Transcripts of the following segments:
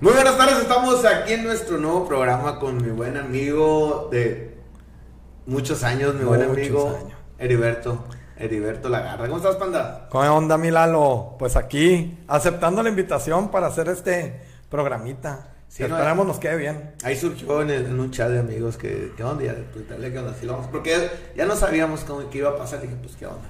Muy buenas tardes, estamos aquí en nuestro nuevo programa con mi buen amigo de muchos años, mi buen Muchos amigo años. Heriberto, Heriberto Lagarra. ¿Cómo estás, panda? ¿Cómo onda, mi Lalo? Pues aquí, aceptando la invitación para hacer este programita. Sí, Que no, esperemos eh. nos quede bien. Ahí surgió en, el- en un chat de amigos que, ¿qué onda? Ya, pues, dale, ¿qué onda? Sí, lo vamos- porque ya no sabíamos cómo, qué iba a pasar. Dije, pues, ¿qué onda?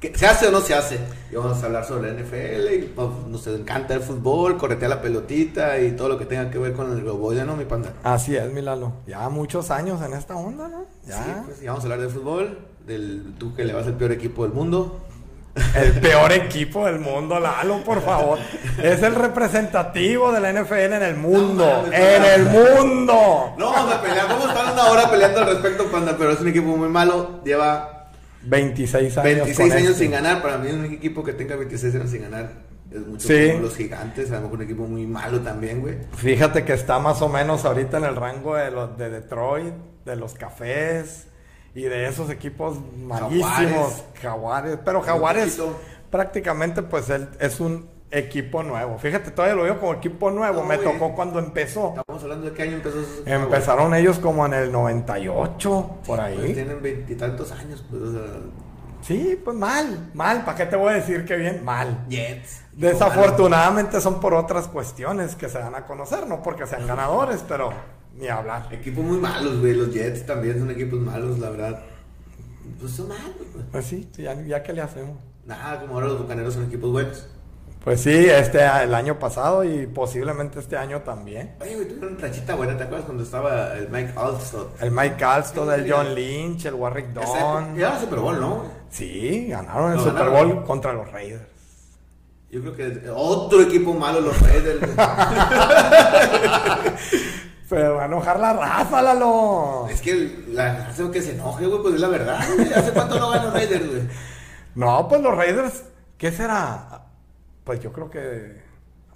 ¿Qué- ¿Se hace o no se hace? Y vamos a hablar sobre la NFL y pues, nos encanta el fútbol, corretea la pelotita y todo lo que tenga que ver con el globoide, ¿no, mi panda? Así es, mi Lalo. Ya muchos años en esta onda, ¿no? Ya. Sí, pues, y vamos a hablar de fútbol, del tú que le vas al peor equipo del mundo. El peor equipo del mundo, Lalo, por favor. Es el representativo de la NFL en el mundo. No en el mundo. No vamos a pelear, vamos a estar una hora peleando al respecto, panda, pero es un equipo muy malo. Lleva 26 años. 26 con años este. sin ganar. Para mí, un equipo que tenga 26 años sin ganar es mucho Sí. como los gigantes. A lo mejor un equipo muy malo también, güey. Fíjate que está más o menos ahorita en el rango de los de Detroit, de los cafés y de esos equipos malísimos, jaguares, pero jaguares prácticamente pues él es un equipo nuevo. Fíjate, todavía lo veo como equipo nuevo, No, me güey. tocó cuando empezó. Estamos hablando de qué año empezó esos Empezaron ellos como en el 98, por Pues ahí. tienen veintitantos años, pues, o sea, Sí, pues mal, mal, ¿para qué te voy a decir que bien? Mal. Jets. Desafortunadamente son por otras cuestiones que se dan a conocer, no porque sean ganadores, pero ni hablar. Equipos muy malos, güey. Los Jets también son equipos malos, la verdad. Pues son malos, güey. Pues sí, ya, ya que le hacemos. Nada, como ahora los bucaneros son equipos buenos. Pues sí, este el año pasado y posiblemente este año también. Oye, güey, tuvieron una rachita buena, ¿te acuerdas cuando estaba el Mike Alstott? El Mike Alston, el John Lynch, el Warwick Dawn. Ya Super Bowl, ¿no? Sí, ganaron el Super ganaron. Bowl contra los Raiders. Yo creo que otro equipo malo, los Raiders. Pero va a enojar la raza, Lalo. es que la hace que se enoje, güey, pues es la verdad. güey. ¿Hace cuánto no ganan los Raiders, güey? No, pues los Raiders, ¿qué será? Pues yo creo que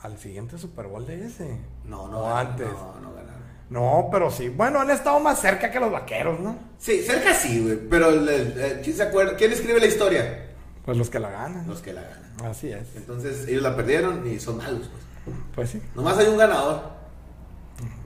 al siguiente Super Bowl de ese. No, no. O ganaron, antes. No, no ganaron. No, pero sí. Bueno, han estado más cerca que los vaqueros, ¿no? Sí, cerca sí, güey. Pero, el- el- el- ¿quién se acuerda? ¿Quién escribe la historia? Pues los que la ganan. Los que la ganan. Así es. Entonces, ellos la perdieron y son malos, pues. Pues sí. Nomás hay un ganador.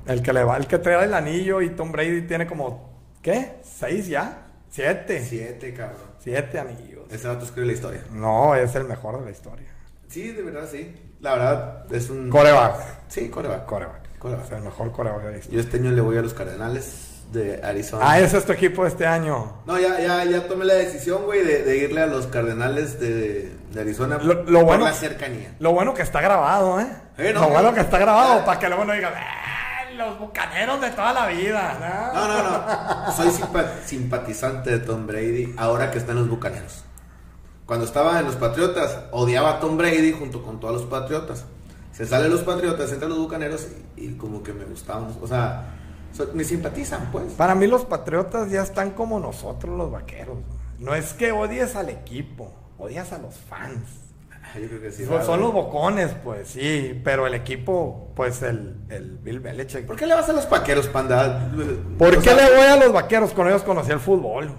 El que le va, el que trae el anillo y Tom Brady tiene como, ¿qué? ¿Seis ya? ¿Siete? Siete, cabrón. Siete anillos. Ese vato escribe la historia. No, es el mejor de la historia. Sí, de verdad, sí. La verdad, es un... Coreback. Sí, coreback. Coreback. Coreback. Es el mejor coreback de Yo este año le voy a los Cardenales de Arizona. Ah, ese es tu equipo de este año. No, ya, ya, ya tomé la decisión, güey, de, de irle a los Cardenales de, de Arizona Lo- lo por bueno- la cercanía. Lo bueno que está grabado, ¿eh? Eh, no, lo no. bueno que está grabado para que luego no digan, "Ah, los bucaneros de toda la vida. No, no, no. Soy simpa- simpatizante de Tom Brady ahora que está en los Bucaneros. Cuando estaba en los Patriotas, odiaba a Tom Brady junto con todos los Patriotas. Se sale los Patriotas, entra los Bucaneros y, y como que me gustaban. O sea, so- me simpatizan, pues. Para mí los patriotas ya están como nosotros los vaqueros. No es que odies al equipo, odias a los fans. Ah, Yo creo que sí. Son- son los bocones, pues sí, pero el equipo, pues el, el Bill Belichick. ¿Por qué le vas a los vaqueros, panda? ¿Por O qué sea, le voy a los vaqueros? Con ellos conocí el fútbol.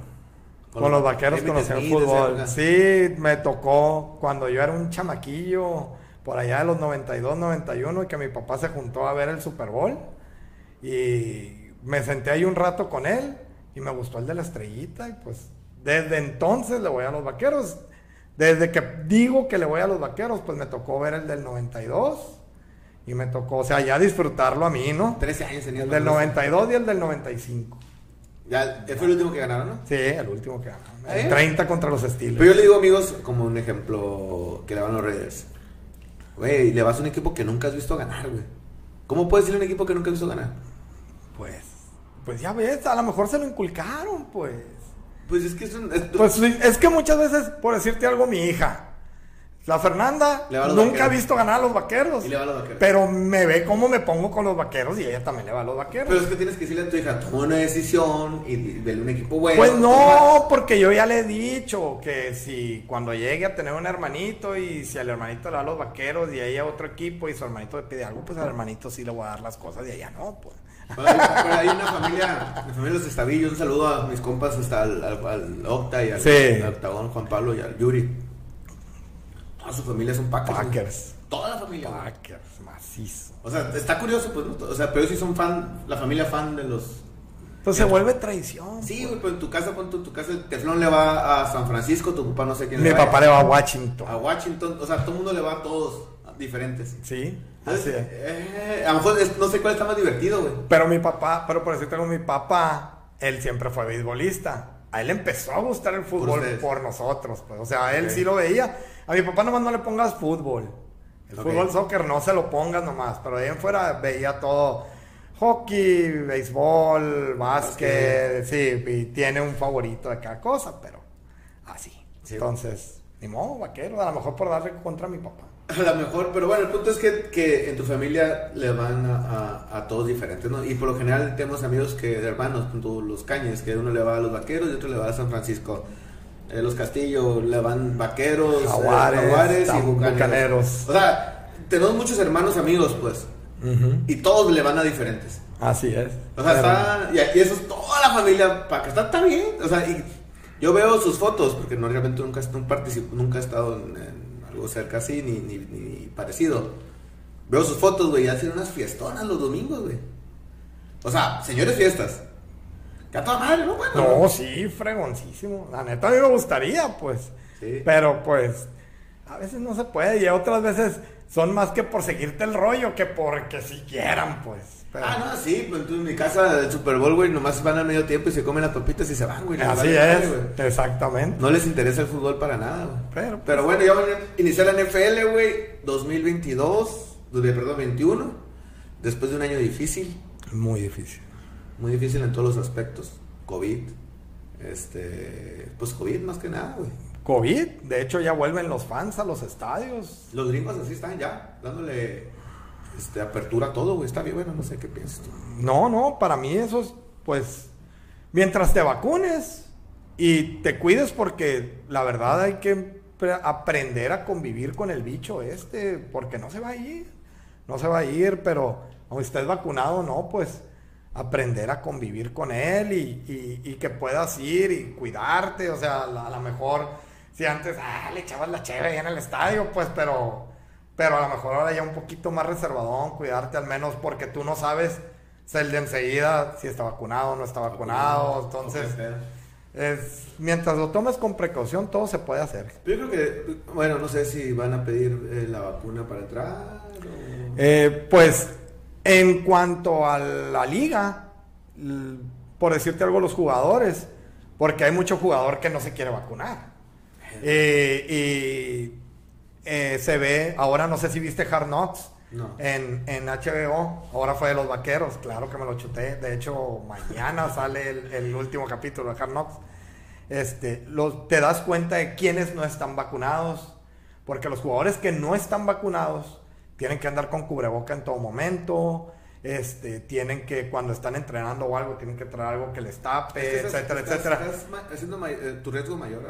Con Con, los vaqueros conocí el fútbol. Sí, me tocó cuando yo era un chamaquillo, por allá de los 92, 91, y que mi papá se juntó a ver el Super Bowl. Y me senté ahí un rato con él y me gustó el de la estrellita. Y pues desde entonces le voy a los vaqueros. Desde que digo que le voy a los vaqueros, pues me tocó ver el del 92. Y me tocó, o sea, ya disfrutarlo a mí, ¿no? 13 años tenía. El del 92 y el del 95. Ya, fue el último que ganaron, ¿no? Sí, el último que. ¿Eh? El 30 contra los Pero Steelers. yo le digo, amigos, como un ejemplo que le van a los Raiders. Güey, le vas a un equipo que nunca has visto ganar, güey. ¿Cómo puedes decirle a un equipo que nunca has visto ganar? Pues, pues ya ves, a lo mejor se lo inculcaron, pues. Pues es que es un. es- Pues es que muchas veces, por decirte algo, mi hija, la Fernanda, va nunca ha visto ganar a los vaqueros. Y le va a los vaqueros. Pero me ve cómo me pongo con los vaqueros y ella también le va a los vaqueros. Pero es que tienes que decirle a tu hija, toma una decisión y, vele un equipo bueno. Pues no, porque yo ya le he dicho que si cuando llegue a tener un hermanito y si al hermanito le da a los vaqueros y a ella otro equipo y su hermanito le pide algo, pues al hermanito sí le voy a dar las cosas y a ella no, pues. Pero hay, pero hay una familia, mi familia Los Estavillos, un saludo a mis compas hasta al, al, al Octa y al, Sí. al Octagón, Juan Pablo y al Yuri. Su familia son Packers. güey. Packers. Toda la familia. güey. Packers, macizo. O sea, está curioso, pues, ¿no? O sea, pero sí son fan, la familia fan de los... Pues se vuelve tradición. Sí, güey, pero en tu casa, pon tu, tu casa, el teflón le va a San Francisco, tu papá no sé quién Mi le va papá le va a Washington. a Washington, o sea, todo el mundo le va a todos diferentes. Sí, Entonces, así es. eh, a lo mejor es- no sé cuál está más divertido, güey. Pero mi papá, pero por decirte algo, mi papá, él siempre fue beisbolista. A él empezó a gustar el fútbol por, nosotros, pues. O sea, él sí lo veía. A mi papá nomás no le pongas fútbol. El fútbol, soccer, no se lo pongas nomás. Pero de ahí en fuera veía todo. Hockey, béisbol, básquet, sí, y tiene un favorito de cada cosa, pero así. Sí. Entonces, ni modo, vaquero, a lo mejor por darle contra mi papá. A lo mejor, pero bueno, el punto es que, que en tu familia le van a, a- a todos diferentes, ¿no? Y por lo general tenemos amigos que hermanos, punto, los cañes, que uno le va a los vaqueros y otro le va a San Francisco. Eh, los Castillo le van vaqueros, eh, Jaguares, jaguares y bucaneros. bucaneros. O sea, tenemos muchos hermanos amigos, pues, y todos le van a diferentes. Así es. O sea, está. Y, y eso es toda la familia. Para que está, está bien. O sea, y yo veo sus fotos, porque no realmente nunca, nunca, participo, nunca he estado en, algo cerca así, ni, ni, ni parecido. Veo sus fotos, güey, y hacen unas fiestonas los domingos, güey. O sea, señores fiestas. Que a toda madre, ¿no? Bueno, No, sí, fregoncísimo. La neta a mí me gustaría, pues. Sí. Pero pues, a veces no se puede y otras veces son más que por seguirte el rollo que porque si quieran, pues. Pero- Ah, no, sí, pues tú en mi casa del Super Bowl, güey, nomás van al medio tiempo y se comen las papitas y se van, güey. Así vale es, güey. exactamente. No les interesa el fútbol para nada, güey. Pero, Pero bueno, ya van a iniciar la NFL, güey, 2022, de- perdón, 21, después de un año difícil, Muy difícil. muy difícil en todos los aspectos, COVID, este, pues COVID más que nada, güey. COVID, de hecho ya vuelven los fans a los estadios. Los gringos así están ya, dándole este, apertura a todo, güey, está bien, bueno, no sé qué piensas tú. No, no, para mí eso es, pues, mientras te vacunes y te cuides porque la verdad hay que pre- aprender a convivir con el bicho este, porque no se va a ir, no se va a ir, pero aunque estés vacunado, no, pues aprender a convivir con él y, y- y que puedas ir y cuidarte, o sea, a lo mejor si antes ah, le echabas la cheve ahí en el estadio, pues, pero, pero a lo mejor ahora ya un poquito más reservadón, cuidarte al menos porque tú no sabes el de enseguida si está vacunado o no está vacunado, entonces es, mientras lo tomes con precaución todo se puede hacer. Yo creo que, bueno, no sé si van a pedir eh, la vacuna para entrar o... Eh, pues en cuanto a la liga, por decirte algo, los jugadores, porque hay mucho jugador que no se quiere vacunar. Eh, y eh, se ve, ahora no sé si viste Hard Knocks No. en, en HBO, ahora fue de los vaqueros, claro que me lo chuté. De hecho, mañana sale el, el último capítulo de Hard Knocks. Este, los, te das cuenta de quiénes no están vacunados, porque los jugadores que no están vacunados tienen que andar con cubreboca en todo momento. Este, tienen que, cuando están entrenando o algo, tienen que traer algo que les tape, etcétera, estás- etcétera. Estás haciendo eh, tu riesgo mayor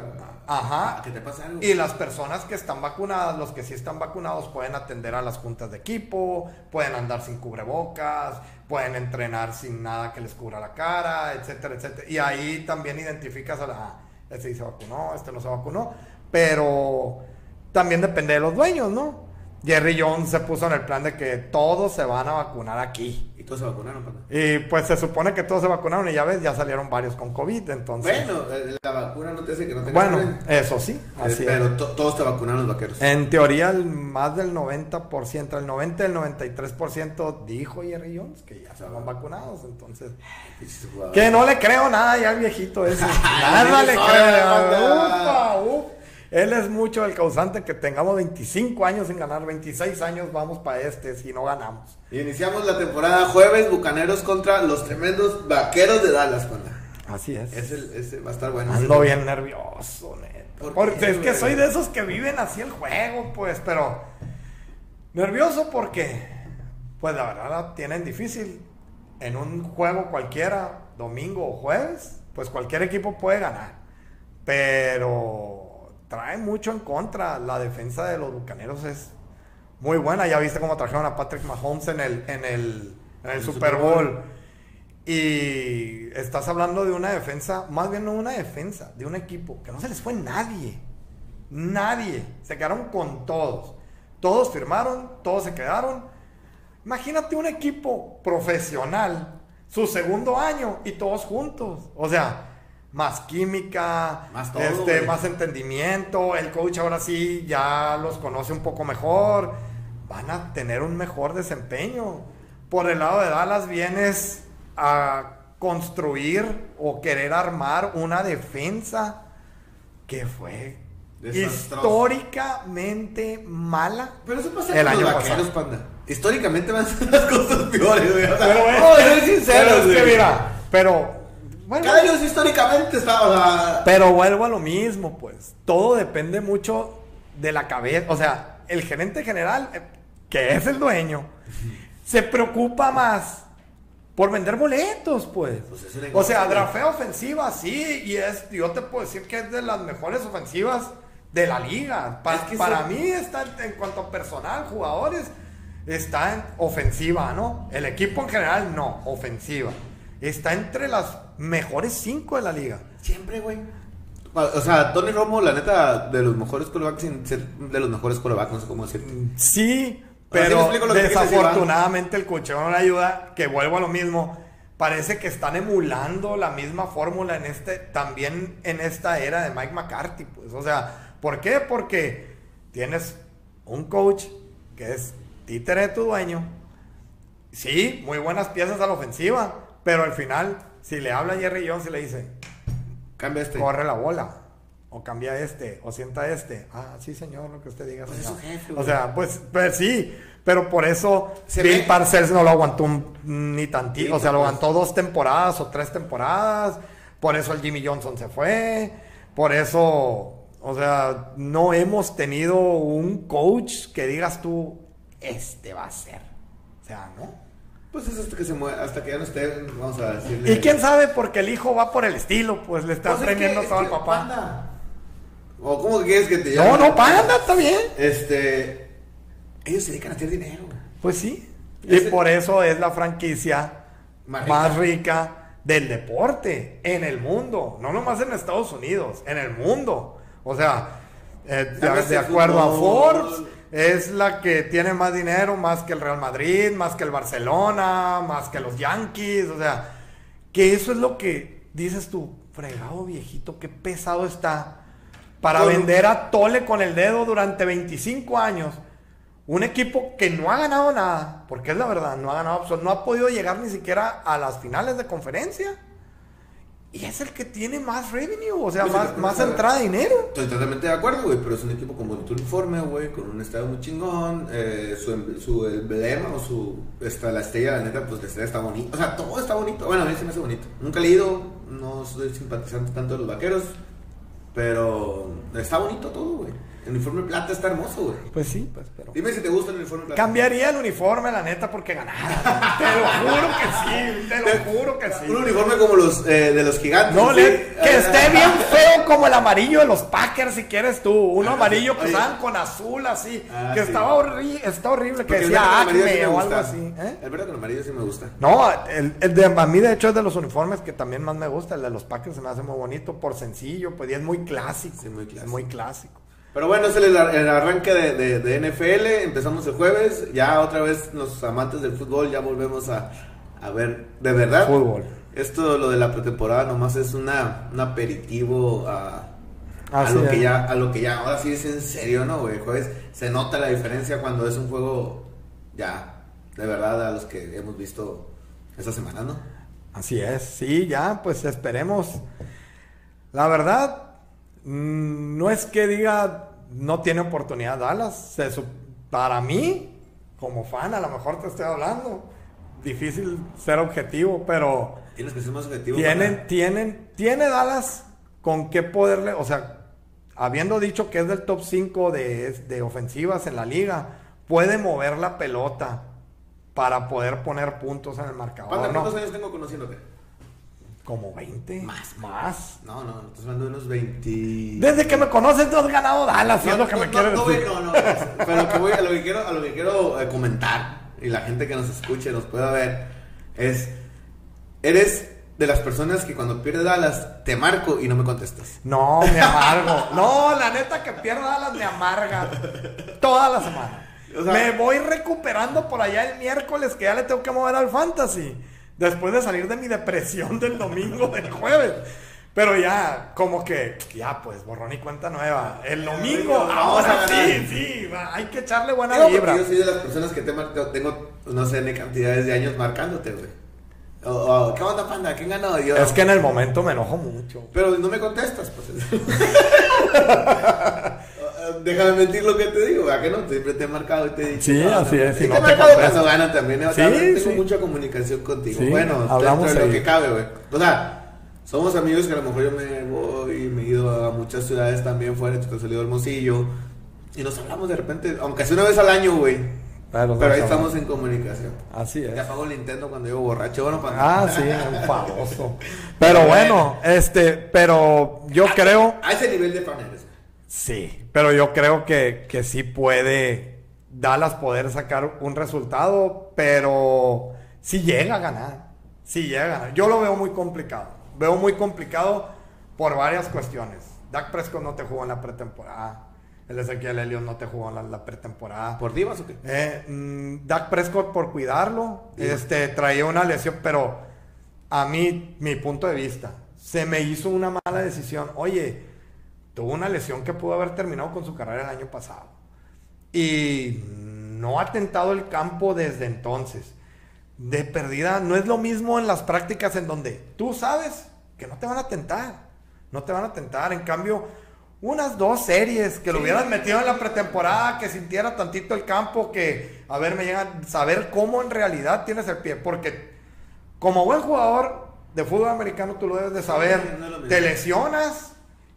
a, Ajá. a que te pase algo. Y las personas que están vacunadas, los que sí están vacunados, pueden atender a las juntas de equipo, pueden andar sin cubrebocas, pueden entrenar sin nada que les cubra la cara, etcétera, etcétera. Y ahí también identificas a la, ah, este sí se vacunó, este no se vacunó, pero también depende de los dueños, ¿no? Jerry Jones se puso en el plan de que todos se van a vacunar aquí. Y todos se vacunaron, pana. Y pues se supone que todos se vacunaron y ya ves, ya salieron varios con COVID, entonces... Bueno, eh, la vacuna no te hace que no tengas Bueno, COVID. eso sí, Eh, así pero to- todos te vacunaron los vaqueros. En teoría, el más del 90%, el 90, el 93% dijo Jerry Jones que ya estaban vacunados. Entonces, Pinches jugadores. que no le creo nada ya al viejito ese. Nada le creo. Ufa, uf. Él es mucho el causante que tengamos 25 años sin ganar, 26 años vamos para este si no ganamos. Y iniciamos la temporada jueves, Bucaneros contra los tremendos vaqueros de Dallas. Así es. Ese, ese va a estar bueno. Ando bien nervioso, neta. ¿Por Porque qué, es que soy de esos que viven así el juego, pues, pero nervioso porque, pues la verdad la tienen difícil. En un juego cualquiera, domingo o jueves, pues cualquier equipo puede ganar. Pero trae mucho en contra. La defensa de los Bucaneros es muy buena. Ya viste cómo trajeron a Patrick Mahomes en el, en el, en el El Super Super Bowl. Bowl. Y estás hablando de una defensa, más bien no una defensa, de un equipo que no se les fue nadie. Nadie. Se quedaron con todos. Todos firmaron, todos se quedaron. Imagínate un equipo profesional, su segundo año y todos juntos. O sea, más química, Más todo, este, güey. más entendimiento. El coach ahora sí ya los conoce un poco mejor. Van a tener un mejor desempeño. Por el lado de Dallas vienes a construir o querer armar una defensa que fue históricamente mala. Pero eso pasa El año vaqueros, pasado. panda. Históricamente van a ser las cosas peores, güey. O sea, Pero es ser sinceros, pero es que mira, pero bueno, Cada Dios históricamente sea, pero vuelvo a lo mismo, pues. Todo depende mucho de la cabeza, o sea, el gerente general eh, que es el dueño se preocupa más por vender boletos, pues. Pues o sea, drafea ofensiva, sí, y es, yo te puedo decir que es de las mejores ofensivas de la liga. Pa- Es que para mí está en cuanto a personal, jugadores, está en ofensiva, ¿no? El equipo en general no, ofensiva. Está entre las mejores cinco de la liga. siempre, güey. O sea, Tony Romo, la neta, de los mejores corebacks, sin ser de los mejores corebacks, no sé cómo decir. Sí, Ahora sí pero desafortunadamente el cocheo no le ayuda, que vuelvo a lo mismo. Parece que están emulando la misma fórmula en este, también en esta era de Mike McCarthy, pues. O sea, ¿por qué? Porque tienes un coach que es títere de tu dueño. Sí, muy buenas piezas a la ofensiva, pero al final, si le habla a Jerry Jones y le dice, Cambia este. corre la bola. O cambia este, o sienta este. Ah, sí, señor, lo que usted diga. Pues es señor. su jefe, o sea, pues, pues sí, pero por eso Se Bill ve- Parcells no lo aguantó un- ni tantito. Sí, o sea, lo pues. aguantó dos temporadas o tres temporadas. Por eso el Jimmy Johnson se fue. Por eso, o sea, no hemos tenido un coach que digas tú, este va a ser. O sea, ¿no? Pues es hasta que se mueva, hasta que ya no esté, vamos a decirle. Y quién sabe, porque el hijo va por el estilo, pues le está Pues es que- aprendiendo es todo que, al papá. panda. ¿O cómo que quieres que te No, llame? no, panda, está bien. Este. Ellos se dedican a hacer dinero. Pues sí. Y Ese- por eso es la franquicia Más más rica. rica. del deporte en el mundo. No nomás en Estados Unidos, en el mundo. O sea, eh, de, de acuerdo a. Forbes, es la que tiene más dinero, más que el Real Madrid, más que el Barcelona, más que los Yankees. O sea, que eso es lo que dices tú, fregado viejito, qué pesado está para vender a Tole con el dedo durante 25 años. Un equipo que no ha ganado nada, porque es la verdad, no ha ganado, no ha podido llegar ni siquiera a las finales de conferencia. Y es el que tiene más revenue, o sea, Pues, más, más entrada de dinero. Estoy totalmente de acuerdo, güey, pero es un equipo con bonito uniforme, güey, con un estadio muy chingón, eh, su, em- su emblema o su, esta, la estrella, la neta, pues la estrella está bonita, o sea, todo está bonito, bueno, a mí sí me hace bonito, nunca he leído, no soy simpatizante tanto de los vaqueros, pero está bonito todo, güey, el uniforme plata está hermoso, güey, Pues sí, pues, pero. dime si te gusta el uniforme plata. Cambiaría el uniforme, la neta, porque ganara. te lo juro que sí, te lo juro que sí. Un uniforme como los eh, de los gigantes. No, sí. que esté bien feo como el amarillo de los Packers, si quieres tú. Uno Ah, amarillo que usaban con azul, así. Ah, que sí. estaba, horri- está horrible, que Porque decía sí Acme me o gusta. algo así. ¿eh? El verde con amarillo sí me gusta. No, el, el de a mí de hecho es de los uniformes que también más me gusta. El de los Packers se me hace muy bonito por sencillo, pues y es muy clásico. Sí, muy clásico. Es muy clásico. Pero bueno, es el, el arranque de, de- de NFL. Empezamos el jueves. Ya otra vez los amantes del fútbol ya volvemos a, a ver de verdad. Fútbol. Esto, lo de la pretemporada, nomás es una, un aperitivo a, a lo que ya, a lo que ya, ahora sí es en serio, ¿no, güey? Jueves se nota la diferencia cuando es un juego ya, de verdad, a los que hemos visto esta semana, ¿no? Así es, sí, ya, pues esperemos. La verdad, no es que diga no tiene oportunidad Dallas. Se para mí, como fan, a lo mejor te estoy hablando. Difícil ser objetivo, pero Tienes que ser más objetivo. tienen, para- tienen, tiene Dallas con qué poderle, o sea, habiendo dicho que es del top 5 de, de ofensivas en la liga, puede mover la pelota para poder poner puntos en el marcador. ¿Cuántos años tengo conociéndote? Como 20. Más. Más. No, no, estás hablando de unos 20. Desde que me conoces, tú has ganado Dallas, No, es lo que no, me no, quieres no, decir. no, no, pero que voy, a lo que quiero, a lo que quiero eh, comentar y la gente que nos escuche nos pueda ver es, eres de las personas que cuando pierde Dallas te marco y no me contestas. No, me amargo. No, la neta que pierda Dallas me amarga. Toda la semana. O sea- me voy recuperando por allá el miércoles que ya le tengo que mover al fantasy. Después de salir de mi depresión del domingo, del jueves. Pero ya, como que, ya pues, borrón y cuenta nueva. El domingo, ahora sí, sí, hay que echarle buena Digo, vibra. yo soy de las personas que te tengo, no sé, ni cantidades de años marcándote, güey. O, o, ¿Qué onda, panda? ¿Quién ganó? Yo, Es que en el momento me enojo mucho. Pero no me contestas, pues. Déjame mentir lo que te digo, ¿a qué no? Siempre te he marcado y te he dicho. Sí, no, así no, es, y y no te he te marcado cuando ganan también. ¿eh? Sí, También tengo sí. mucha comunicación contigo. Sí, bueno, hablamos dentro de lo que cabe, güey. O sea, somos amigos que a lo mejor yo me voy, me he ido a muchas ciudades también fuera, te has salido al Hermosillo. Y nos hablamos de repente, aunque sea una vez al año, güey. Pero, Pero ahí estamos en comunicación. Así es. Ya apago el Nintendo cuando llego borracho. Bueno, para Ah, sí, enfadoso. Pero bueno, este, pero yo creo, A ese nivel de fan eres. Sí, pero yo creo que, que sí puede Dallas poder sacar un resultado, pero si llega a ganar, si llega a ganar. Yo lo veo muy complicado, veo muy complicado por varias cuestiones. Dak Prescott no te jugó en la pretemporada, el Ezequiel Elliott no te jugó en la, la pretemporada. ¿Por divas o qué? Eh, mm, Dak Prescott por cuidarlo, Sí. este, traía una lesión, pero a mí, mi punto de vista, se me hizo una mala decisión. Oye, tuvo una lesión que pudo haber terminado con su carrera el año pasado. Y no ha tentado el campo desde entonces. De perdida, no es lo mismo en las prácticas en donde tú sabes que no te van a tentar. No te van a tentar. En cambio, unas dos series que lo Sí. hubieran metido en la pretemporada, que sintiera tantito el campo, que a ver, me llegan, saber cómo en realidad tienes el pie. Porque como buen jugador de fútbol americano, tú lo debes de saber. No mismo. te lesionas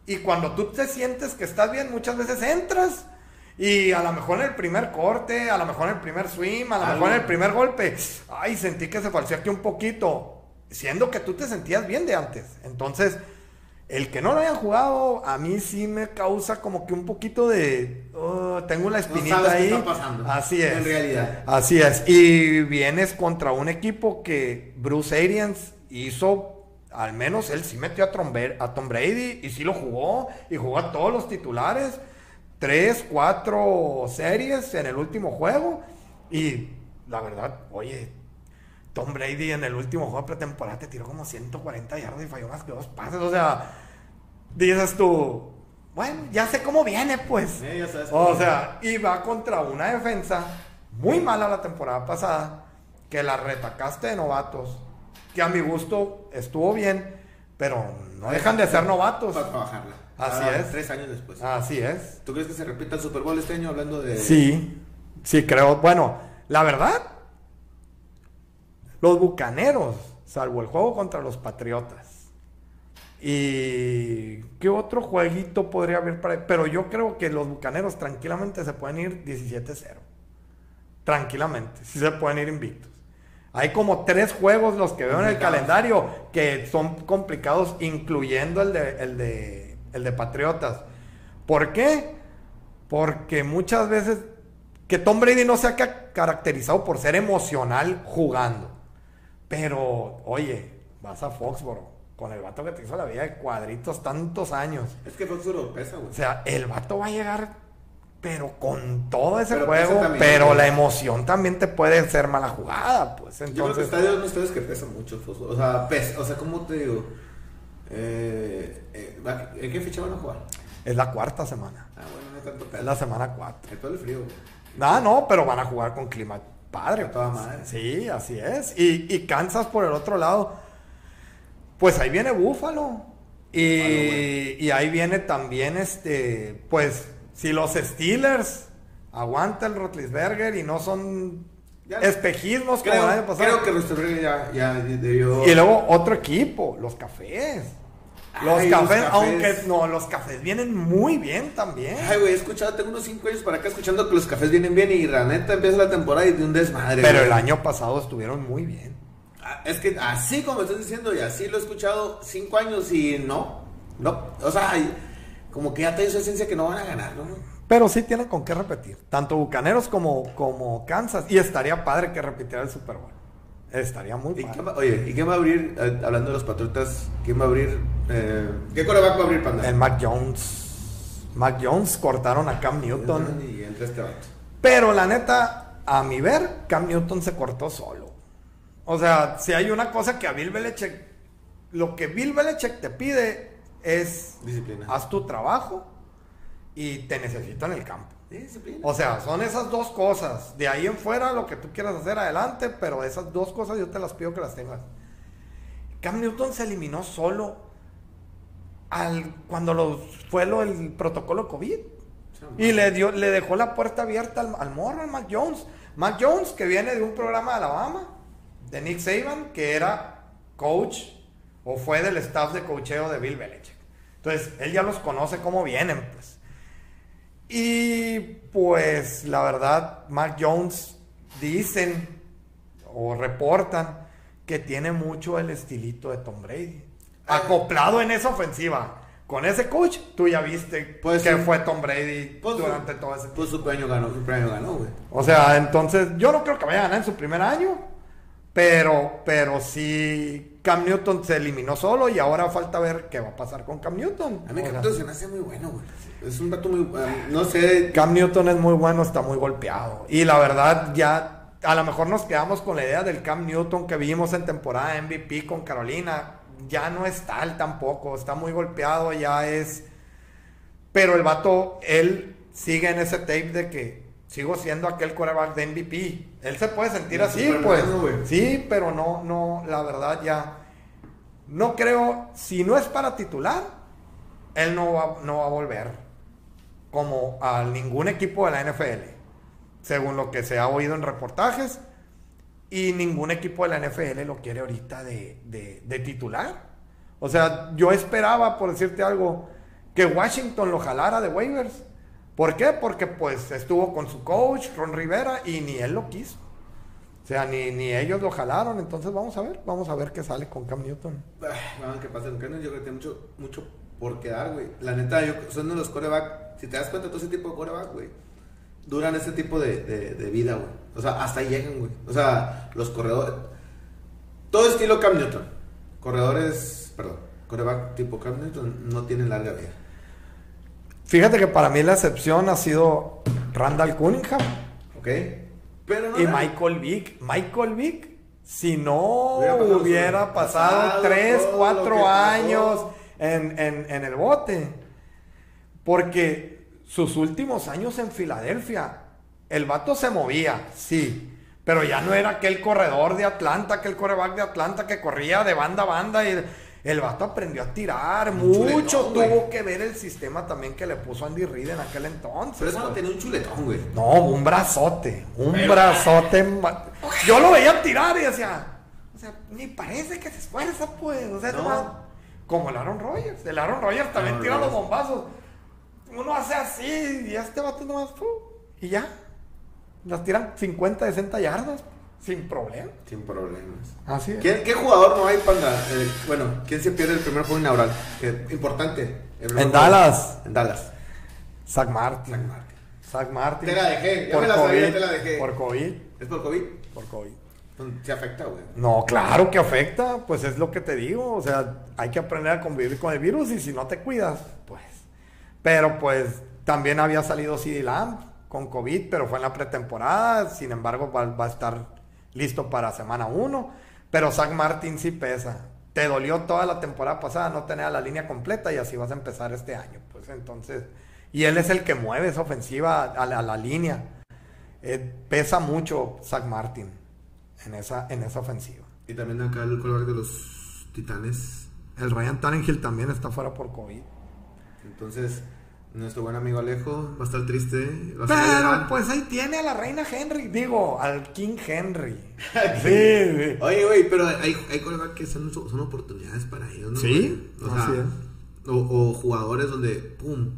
y cuando tú te sientes que estás bien, muchas veces entras. Y a lo mejor en el primer corte, a lo mejor en el primer swing, a lo mejor en el primer golpe, ay, sentí que se falseó aquí un poquito, siendo que tú te sentías bien de antes. Entonces, el que no lo hayan jugado, a mí sí me causa como que un poquito de, oh, tengo la espinita sabes qué ahí. está pasando, Así es. en realidad. Así es. Y vienes contra un equipo que Bruce Arians hizo, al menos él sí metió a Tom, Bra- a Tom Brady y sí lo jugó y jugó a todos los titulares. Tres, cuatro series en el último juego. Y la verdad, oye, Tom Brady en el último juego de pretemporada te tiró como 140 yardas y falló más que dos pases. O sea, dices tú, bueno, ya sé cómo viene, pues. Ya sabes O sea, y va contra una defensa muy mala la temporada pasada, que la retacaste de novatos, que a mi gusto estuvo bien, pero no dejan de ser novatos. Para trabajarla. Así Ah, es. Tres años después. Así es. ¿Tú crees que se repita el Super Bowl este año hablando de. Sí, sí creo. Bueno, la verdad, los Bucaneros, salvo el juego contra los Patriotas. ¿Y qué otro jueguito podría haber para Pero yo creo que los Bucaneros tranquilamente se pueden ir 17-0. Tranquilamente, sí se pueden ir invictos. Hay como tres juegos los que veo en el calendario que son complicados, incluyendo el de, el de, el de Patriotas. ¿Por qué? Porque muchas veces que Tom Brady no se ha ca- caracterizado por ser emocional jugando. Pero, oye, vas a Foxboro con el vato que te hizo la vida de cuadritos tantos años. Es que Foxborough pesa, güey. O sea, el vato va a llegar, pero con todo ese Pero juego, también, pero la emoción también te puede ser mala jugada, pues. Yo creo que Entonces, estadios no estadios que pesan mucho, Foxborough. O sea, pesa. O sea, ¿cómo te digo? Eh, eh, ¿En qué fecha van a jugar? es la cuarta semana. Ah, bueno, no tanto Es peso. la semana cuatro. El todo el frío. Ah, no, pero van a jugar con clima padre. A toda pues. madre. Sí, así es. Y, y Kansas por el otro lado, pues ahí viene Búfalo. Y, y ahí viene también este, pues, si los Steelers aguanta el Rotlisberger y no son Ya. espejismos como Creo, el año pasado. creo que Rosterberg ya, ya debió. Y luego otro equipo, los cafés. Los, Ay, los cafés, aunque no, los cafés vienen muy bien también. Ay, güey, he escuchado, tengo unos 5 años para acá escuchando que los cafés vienen bien y la neta empieza la temporada y de un desmadre. pero güey. el año pasado estuvieron muy bien. Ah, Es que así como estás diciendo, y así lo he escuchado 5 años y no. No. O sea, como que ya te esa esencia que no van a ganar, ¿no? Pero sí tienen con qué repetir. Tanto Bucaneros como, como Kansas. Y estaría padre que repitiera el Super Bowl. Estaría muy ¿Y padre. oye, ¿y quién va a abrir, eh, hablando de los Patriotas, quién va a abrir, eh, qué coreback va a abrir Panda? El Mac Jones. Mac Jones cortaron a Cam Newton. Y entra este vato. Pero la neta, a mi ver, Cam Newton se cortó solo. O sea, si hay una cosa que a Bill Belichick, lo que Bill Belichick te pide es Disciplina. haz tu trabajo y te necesito en el campo. Disciplina. O sea, son esas dos cosas. De ahí en fuera, lo que tú quieras hacer adelante, pero esas dos cosas yo te las pido que las tengas. Cam Newton se eliminó solo al, cuando los, fue lo, el protocolo COVID. Y le, dio, le dejó la puerta abierta al, al morro, al Mac Jones. Mac Jones, que viene de un programa de Alabama, de Nick Saban, que era coach o fue del staff de coacheo de Bill Belichick. Entonces, él ya los conoce cómo vienen, pues. Y pues, la verdad, Mac Jones dicen o reportan que tiene mucho el estilito de Tom Brady. Acoplado en esa ofensiva. Con ese coach, tú ya viste Pues que sí. fue Tom Brady Pues, durante todo ese Pues su premio ganó, su premio ganó, güey. o sea, entonces yo no creo que vaya a ganar en su primer año, pero, pero sí Cam Newton se eliminó solo y ahora falta ver qué va a pasar con Cam Newton. A mí sea, Capitán se me hace muy bueno, güey. Es un vato muy, eh, no sé, Cam Newton es muy bueno, está muy golpeado. Y la verdad ya, a lo mejor nos quedamos con la idea del Cam Newton que vimos en temporada MVP con Carolina. Ya no es tal tampoco, está muy golpeado, ya es... Pero el vato, él sigue en ese tape de que sigo siendo aquel quarterback de MVP. Él se puede sentir así, súper pues. bueno. Sí, pero no, no, la verdad ya... No creo, si no es para titular, él no va, no va a volver como a ningún equipo de la NFL, según lo que se ha oído en reportajes, y ningún equipo de la NFL lo quiere ahorita de, de- de titular. O sea, yo esperaba, por decirte algo, que Washington lo jalara de waivers. ¿Por qué? Porque pues estuvo con su coach, Ron Rivera, y ni él lo quiso. O sea, ni, ni ellos lo jalaron. Entonces vamos a ver, vamos a ver qué sale con Cam Newton. Ah, Vamos, que pasa con Cardinals, yo creo que tiene mucho, mucho por quedar, güey. La neta, yo, son de los coreback, si te das cuenta, todo ese tipo de coreback, güey, duran ese tipo de, de, de vida, güey. O sea, hasta llegan, güey. O sea, los corredores, todo estilo Cam Newton. Corredores, perdón, coreback tipo Cam Newton no tienen larga vida. Fíjate que para mí la excepción ha sido Randall Cunningham. ¿Ok? Pero no. Y era- Michael Vick. Michael Vick, si no Hubiera pasado hubiera pasado pasado 3, todo lo 4 que pasó. años en, en- en el bote. Porque sus últimos años en Filadelfia, el vato se movía, sí. Pero ya no era aquel corredor de Atlanta, aquel coreback de Atlanta que corría de banda a banda. Y el vato aprendió a tirar. Un Mucho chuletón, tuvo que ver el sistema también que le puso Andy Reid en aquel entonces. Pero eso no tenía un chuletón, güey. No, un brazote, un brazote. Yo lo veía tirar y decía, o sea, ni parece que se esfuerza, pues. O sea, No. nomás- como el Aaron Rodgers. El Aaron Rodgers también Aaron tira los bombazos. Uno hace así y este vato nomás, y ya. Las tiran 50, 60 yardas, sin problema. Sin problemas. Así es. ¿Quién- ¿Qué jugador no hay, panda? Eh, bueno, ¿quién se pierde el primer juego inaugural? Eh, importante. En. Dallas. En Dallas. Zach Martin. Zach Martin. Zach Martin. Te la dejé, ya Por me la sabía, COVID, te la dejé. Por COVID. ¿Es por COVID? Por COVID. Se afecta, güey. No, claro que afecta, pues es lo que te digo, o sea, hay que aprender a convivir con el virus y si no te cuidas, pues. Pero pues también había salido CD Lamb con COVID, pero fue en la pretemporada, sin embargo va, va a estar listo para semana 1, pero Zach Martin sí pesa. Te dolió toda la temporada pasada no tener la línea completa y así vas a empezar este año, pues entonces, y él es el que mueve esa ofensiva a la, a la línea. Eh, pesa mucho Zach Martin en esa, en esa ofensiva. Y también acá el color de los titanes. El Ryan Tannehill también está fuera por COVID. Entonces, nuestro buen amigo Alejo va a estar triste. Va a estar Pero pues ahí tiene a la reina Henry, digo, al King Henry. sí, sí. Oye, güey, pero hay, hay que son, son oportunidades para ellos, ¿no? Sí? O sea. O, o jugadores donde, pum,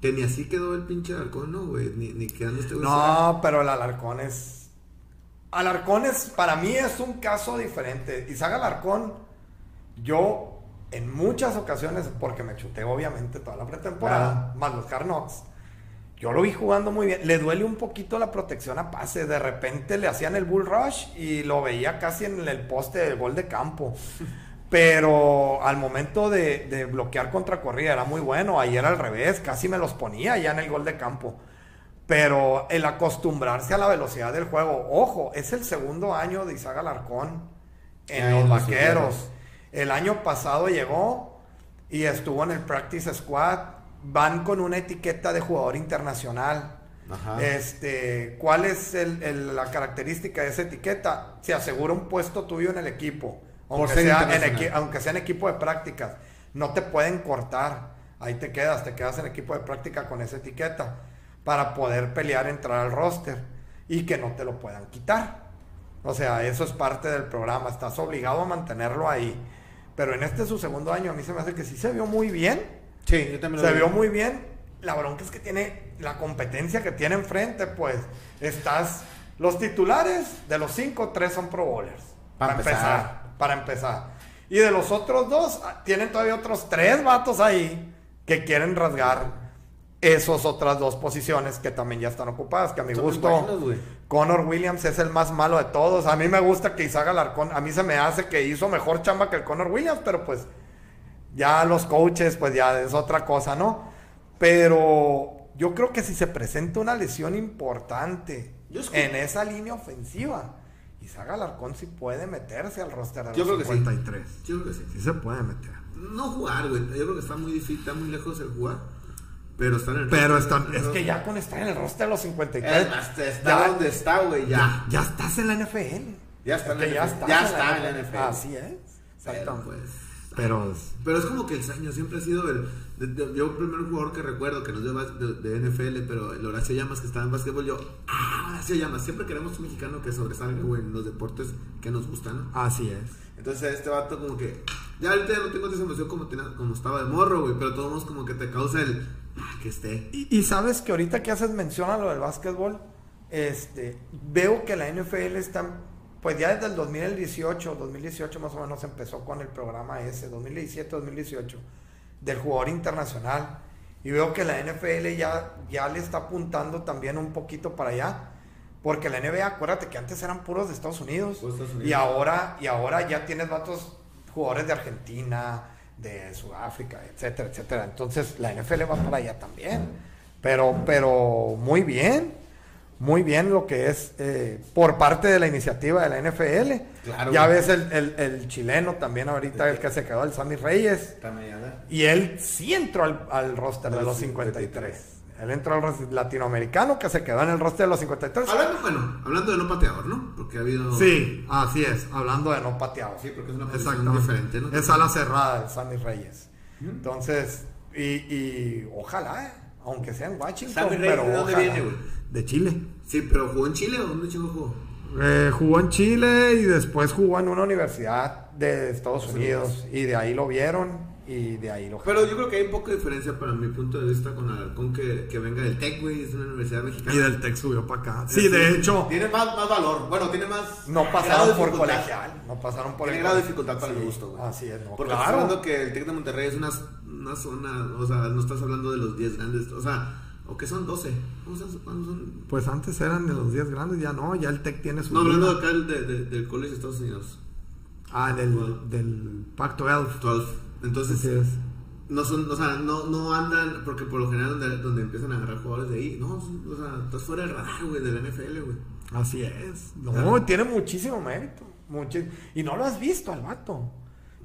que ni así quedó el pinche halcón, ¿no, güey? Ni, ni quedando este. No, pero el Alarcón es. Alarcón es, para mí es un caso diferente. Isaac Alarcón, yo en muchas ocasiones, porque me chuté obviamente toda la pretemporada, más los Hard Knocks, yo lo vi jugando muy bien. Le duele un poquito la protección a pase. De repente le hacían el bull rush y lo veía casi en el poste del gol de campo. Pero al momento de, de bloquear contra corrida era muy bueno. Ayer al revés, casi me los ponía ya en el gol de campo. Pero el acostumbrarse a la velocidad del juego, ojo, es el segundo año de Isaac Alarcón en Ay, los vaqueros. El año pasado llegó y estuvo en el Practice Squad. Van con una etiqueta de jugador internacional. Ajá. Este, ¿Cuál es el- el- la característica de esa etiqueta? Se asegura un puesto tuyo en el equipo, aunque sea, en equi- aunque sea en equipo de prácticas. No te pueden cortar, ahí te quedas, te quedas en equipo de práctica con esa etiqueta para poder pelear, entrar al roster y que no te lo puedan quitar. O sea, eso es parte del programa, estás obligado a mantenerlo ahí. Pero en este su segundo año a mí se me hace que sí se vio muy bien. Sí, yo también lo Se vi. vio muy bien. La bronca es que tiene la competencia que tiene enfrente, pues estás. Los titulares de los cinco, tres son Pro Bowlers. Para Para empezar. empezar. Para empezar. Y de los otros dos, ah, tienen todavía otros tres vatos ahí que quieren rasgar esas otras dos posiciones que también ya están ocupadas. Que a mi gusto. Connor Williams es el más malo de todos. A mí me gusta que Isaac Alarcón, a mí se me hace que hizo mejor chamba que el Connor Williams, pero pues ya los coaches, pues ya es otra cosa, ¿no? Pero yo creo que si se presenta una lesión importante en esa línea ofensiva, Isaac Alarcón sí puede meterse al roster de Yo los creo que sí. 53. Yo creo que sí. Sí se puede meter. No jugar, güey. Yo creo que está muy difícil, está muy lejos el jugar. Pero están en el Pero roster, están, es que ya con estar en el roster de los 53, Es más, está ya, donde está, güey, ya. ya estás en la NFL. Ya está en la ya NFL. estás Ya está en la NFL. Así es. Pero, Exactamente. pues. Pero Pero es como que el sueño siempre ha sido el. de- de- yo, el primer jugador que recuerdo que nos dio de, de NFL, pero el Horacio Llamas que estaba en básquetbol, yo. ¡Ah, Horacio Llamas! Siempre queremos un mexicano que sobresalga, güey, en los deportes que nos gustan, ¿no? así es. Entonces este vato como que... Ya ahorita ya no tengo esa emoción como, como estaba de morro, güey, pero todos como que te causa el... que esté. Y, y sabes que ahorita que haces mención a lo del básquetbol, este, veo que la NFL está, pues ya desde el 2018, 2018 más o menos empezó con el programa ese, 2017, 2018, del jugador internacional. Y veo que la NFL ya, ya le está apuntando también un poquito para allá. Porque la NBA, acuérdate que antes eran puros de Estados Unidos. Estados Unidos. Y ahora, y ahora ya tienes vatos, jugadores de Argentina, de Sudáfrica, etcétera, etcétera. Entonces la NFL va para allá también. Pero, pero muy bien, muy bien lo que es eh, por parte de la iniciativa de la NFL. Claro, ya ves el, el- el chileno también ahorita, el que se quedó, el Sammy Reyes. Y él sí entró al, al roster De los 53. Él entró al latinoamericano que se quedó en el roster de los 53. Hablando, bueno, hablando de no pateador, ¿no? Porque ha habido... Sí, así es, hablando de no pateados. Sí, porque es una posición diferente, ¿no? Es ala cerrada de Sammy Reyes. Entonces, y, y ojalá, eh, aunque sea en Washington, Sammy Reyes, pero ¿de dónde ojalá. viene, güey? De Chile. Sí, pero ¿jugó en Chile o dónde chingo jugó? Eh, jugó en Chile y después jugó en una universidad de Estados Unidos y de ahí lo vieron y de ahí lo Pero yo creo que hay poca diferencia para mi punto de vista con Alarcón que, que venga del TEC, güey, es una universidad mexicana. y del Tech subió para acá. Sí, de hecho, Tiene más, más valor, bueno, tiene más... no pasaron de por colegial, no pasaron por Tiene el grado de dificultad para Sí, mi gusto, güey. Así es, no, Porque estás claro. hablando que el TEC de Monterrey es una, una zona, o sea, no estás hablando de los 10 grandes, o sea, o que son 12. ¿Cómo son? ¿Cuántos son? Pues antes eran de los 10 grandes, ya no, ya el Tech tiene su No, hablando acá del, de, de- del College de Estados Unidos. Ah, del, del Pacto Elf. 12. Entonces, Así es. no son, o sea, no, no andan, porque por lo general donde, donde empiezan a agarrar jugadores de ahí, no, son- o sea, estás fuera del radar, güey, de la NFL, güey. Así es. No, tiene muchísimo mérito. muchi- Y no lo has visto al vato.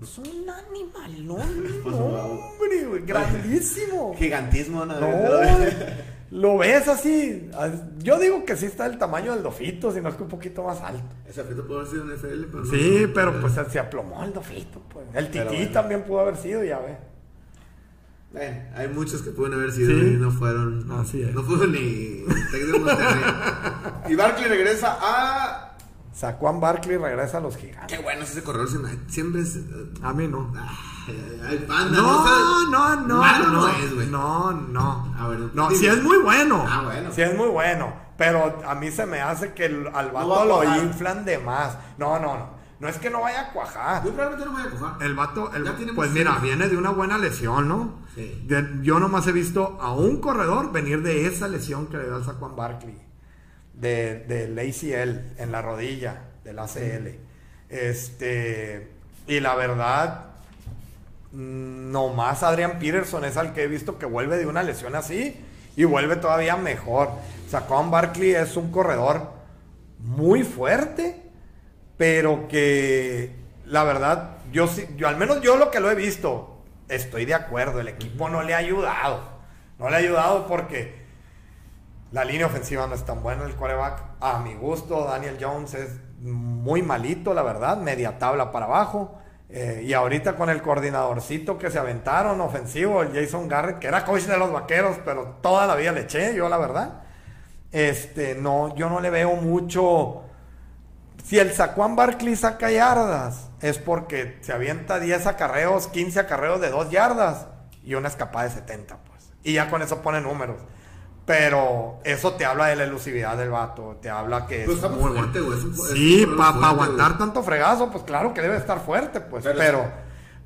Es un animal, no, hombre, güey, grandísimo. Gigantismo, ¿no? No, lo ves así. Yo digo que sí está del tamaño del Dofito, sino es que un poquito más alto. Ese afecto puede haber sido en NFL, pero Sí, no- pero pues se aplomó el Dofito, pues. El Tití bueno. también pudo haber sido, ya ve. Bueno, hay muchos que pueden haber sido Sí. y no fueron. Así es. No fueron ni y Barkley regresa a. Saquon Barkley regresa a los gigantes. Qué bueno es ese corredor. siempre- es. A mí no. Ay, Hay banda, No, no, no, Malo no, es, güey. no, no. Ah, bueno. No, sí es muy bueno. Ah, bueno. Sí es muy bueno. Pero a mí se me hace que el- al vato va a lo inflan de más. No, no, no. no es que no vaya a cuajar. Muy probablemente no vaya a cuajar. El vato, el- pues mira, viene de una buena lesión, ¿no? Sí. De- yo nomás he visto a un corredor venir de esa lesión que le dio al Saquon Barkley, de, del ACL en la rodilla, del ACL. Este, y la verdad, nomás Adrian Peterson es al que he visto que vuelve de una lesión así y vuelve todavía mejor. Saquon Barkley es un corredor muy fuerte, pero que la verdad, yo sí, yo al menos yo lo que lo he visto, estoy de acuerdo, el equipo no le ha ayudado. No le ha ayudado porque la línea ofensiva no es tan buena, el quarterback, a mi gusto, Daniel Jones es muy malito, la verdad, media tabla para abajo. Eh, y ahorita con el coordinadorcito que se aventaron ofensivo, el Jason Garrett, que era coach de los vaqueros, pero toda la vida le eché, yo la verdad. Este, no, yo no le veo mucho. Si el Saquon Barkley saca yardas, es porque se avienta 10 acarreos, 15 acarreos de 2 yardas y una escapada de 70, pues. Y ya con eso pone números. Pero eso te habla de la elusividad del vato, te habla que Pero es está muy fuerte, güey, Sí, para aguantar tanto fregazo, pues claro que debe estar fuerte, pues. Pero- Pero,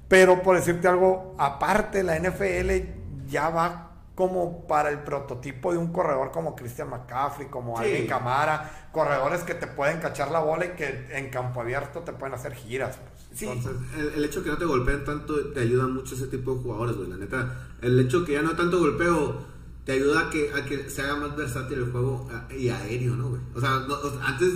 pero, por decirte algo, aparte la NFL ya va como para el prototipo de un corredor como Christian McCaffrey, como Sí. Alvin Camara, corredores que te pueden cachar la bola y que en campo abierto te pueden hacer giras. pues. Sí, Entonces, el, el hecho que no te golpeen tanto te ayuda mucho ese tipo de jugadores, güey. La neta, el hecho que ya no tanto golpeo te ayuda a que, a que se haga más versátil el juego y aéreo, ¿no, güey? O sea, no- antes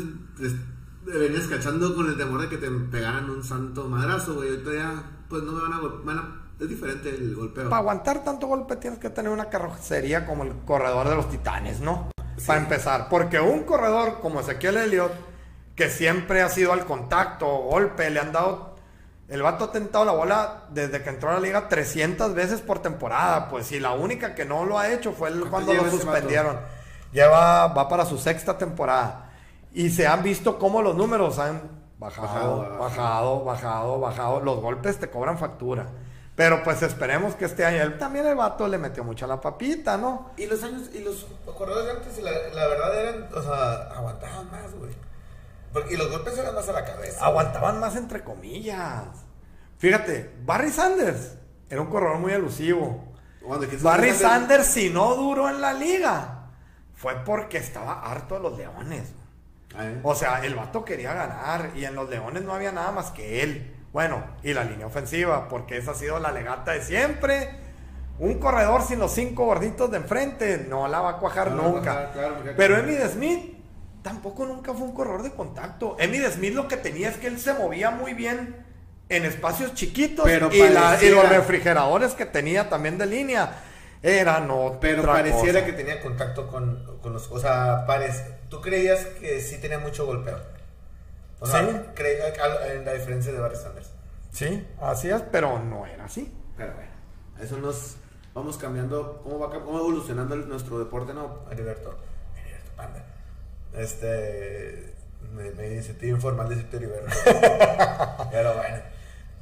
venías cachando con el temor de que te pegaran un santo madrazo, güey. Ahorita ya, pues no me van a, van a- Es diferente el golpeo. para aguantar tanto golpe tienes que tener una carrocería como el corredor de los titanes, ¿no? Para empezar. Porque un corredor como Ezequiel Elliott, que siempre ha sido al contacto, golpe, le han dado. El vato ha tentado la bola desde que entró a la liga 300 veces por temporada, pues, y la única que no lo ha hecho fue cuando lo suspendieron. Lleva, va para su sexta temporada. Y se han visto cómo los números han bajado, Bajado, bajado, bajado, bajado. Los golpes te cobran factura. Pero pues esperemos que este año. Él también el vato le metió mucho a la papita, ¿no? Y los años, y los corredores de antes, la, la verdad eran, o sea, aguantaban más, güey. Porque- Y los golpes eran más a la cabeza. Aguantaban más entre comillas. Fíjate, Barry Sanders era un corredor muy elusivo. Barry Sanders, si no duró en la liga, fue porque estaba harto de los leones. Ah, ¿eh? O sea, el vato quería ganar y en los Leones no había nada más que él. Bueno, y la línea ofensiva, porque esa ha sido la legata de siempre. Un corredor sin los cinco gorditos de enfrente no la va a cuajar No nunca. claro, Pero Emmitt Smith tampoco nunca fue un corredor de contacto. Emmitt Smith lo que tenía es que él se movía muy bien en espacios chiquitos Pero y, la- y pareciera- los refrigeradores que tenía también de línea eran otra Pero pareciera cosa. que tenía contacto con, con los. O sea, parece, tú creías que sí tenía mucho golpeo. O sea, Sí. creía en la diferencia de Barry Sanders. Sí, así es, pero no era así. Pero bueno, eso nos. Vamos cambiando. ¿Cómo va, cómo evolucionando nuestro deporte, no? Heriberto. Heriberto Panda. Este. Me, me sentí informal de Heriberto. Pero bueno.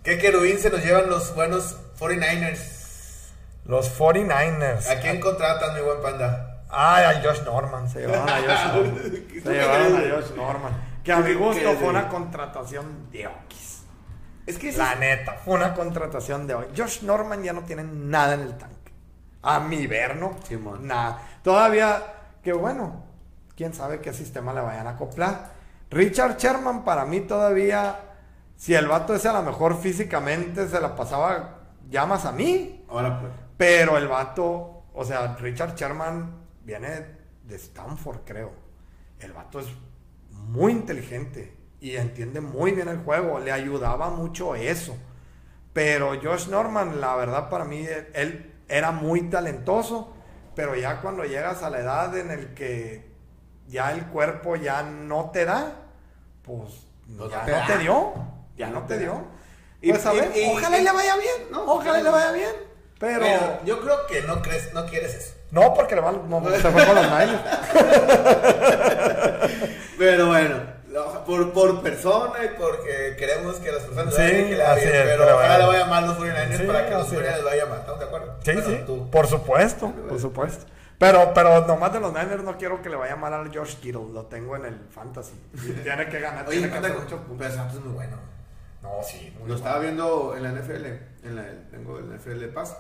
¿Qué querubín se nos llevan los buenos 49ers? Los 49ers. ¿A quién contratan, mi buen panda? Ay, a Josh Norman. Se llevaron a Josh Norman. ¿Qué Se llevaron a Josh Norman. Que a mi ¿Qué gusto fue una contratación de Oquis. Es que La es- neta, fue una contratación de hoy. Josh Norman ya no tiene nada en el tanque. A mi ver, ¿no? Simón. Nada. Todavía, que bueno, quién sabe qué sistema le vayan a acoplar. Richard Sherman, para mí todavía, si el vato ese a lo mejor físicamente se la pasaba llamas a mí, Ahora pues. pero el vato, o sea, Richard Sherman viene de Stanford, creo. El vato es muy inteligente y entiende muy bien el juego. Le ayudaba mucho eso. Pero Josh Norman, la verdad, para mí, él era muy talentoso. Pero ya cuando llegas a la edad en el que ya el cuerpo ya no te da, pues No ya te no da. te dio. Ya No te dio. Y- Pues a y- ver, y- ojalá y le vaya bien. No, ojalá y le vaya bien. Pero, Pero yo creo que no crees, no quieres eso. no, porque le va, no, se fue con los Niners. Pero bueno, por, por persona y porque queremos que las personas Sí, vean que le va así bien, es, pero pero ojalá le vaya mal los 49ers Sí, para que los así es. 49ers les vaya mal. ¿Estamos de acuerdo? Sí, Bueno, sí. tú. Por supuesto, por supuesto. Pero, pero nomás de los Niners no quiero que le vaya mal al George Kittle. Lo tengo en el fantasy. Y tiene que ganar. Oye, tiene que hacer muchos puntos. pero Santos es muy bueno. No, sí. muy Lo bueno. estaba viendo en la NFL, en la, tengo el NFL Pass.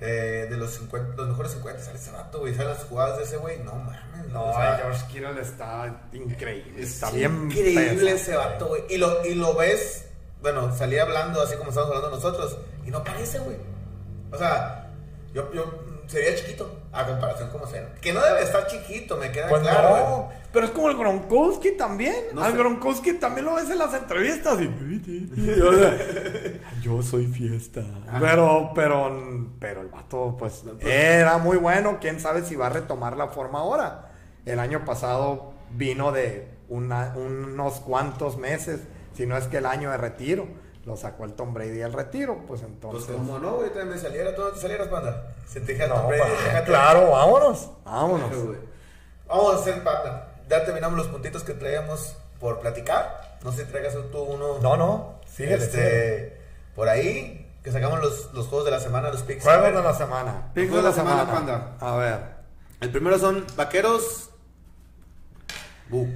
Eh, de los, 50, los mejores 50 sale ese vato, güey. Salen las jugadas de ese güey. No mames. No, o sea, George Kittle está increíble. Está es bien. increíble pesado. ese vato, güey. Y lo, y lo ves, bueno, salía hablando así como estamos hablando nosotros. Y no parece, güey. O sea, yo, yo sería chiquito a comparación como sea. Que no debe estar chiquito, me queda Pues claro. güey. pero es como el Gronkowski también. No Al sé. Gronkowski también lo ves en las entrevistas. y- o sea, Yo soy fiesta. Pero, pero, pero el vato, pues, era muy bueno. Quién sabe si va a retomar la forma ahora. El año pasado vino de una- unos cuantos meses, si no es que el año de retiro. Lo sacó el Tom Brady al retiro, pues Pues entonces. como no, güey, también me saliera, tú no te salieras, panda. Se te dijera No, Tom Brady, pa- claro, vámonos. Vámonos. Vamos a hacer, panda. Ya terminamos los puntitos que traíamos por platicar. No sé si traigas tú uno. No, no. Síguele, este. Por ahí, que sacamos los, los juegos de la semana, los picks. Juegos A ver, de la semana. Picks de la semana, Panda. A ver. El primero son Vaqueros. Buc.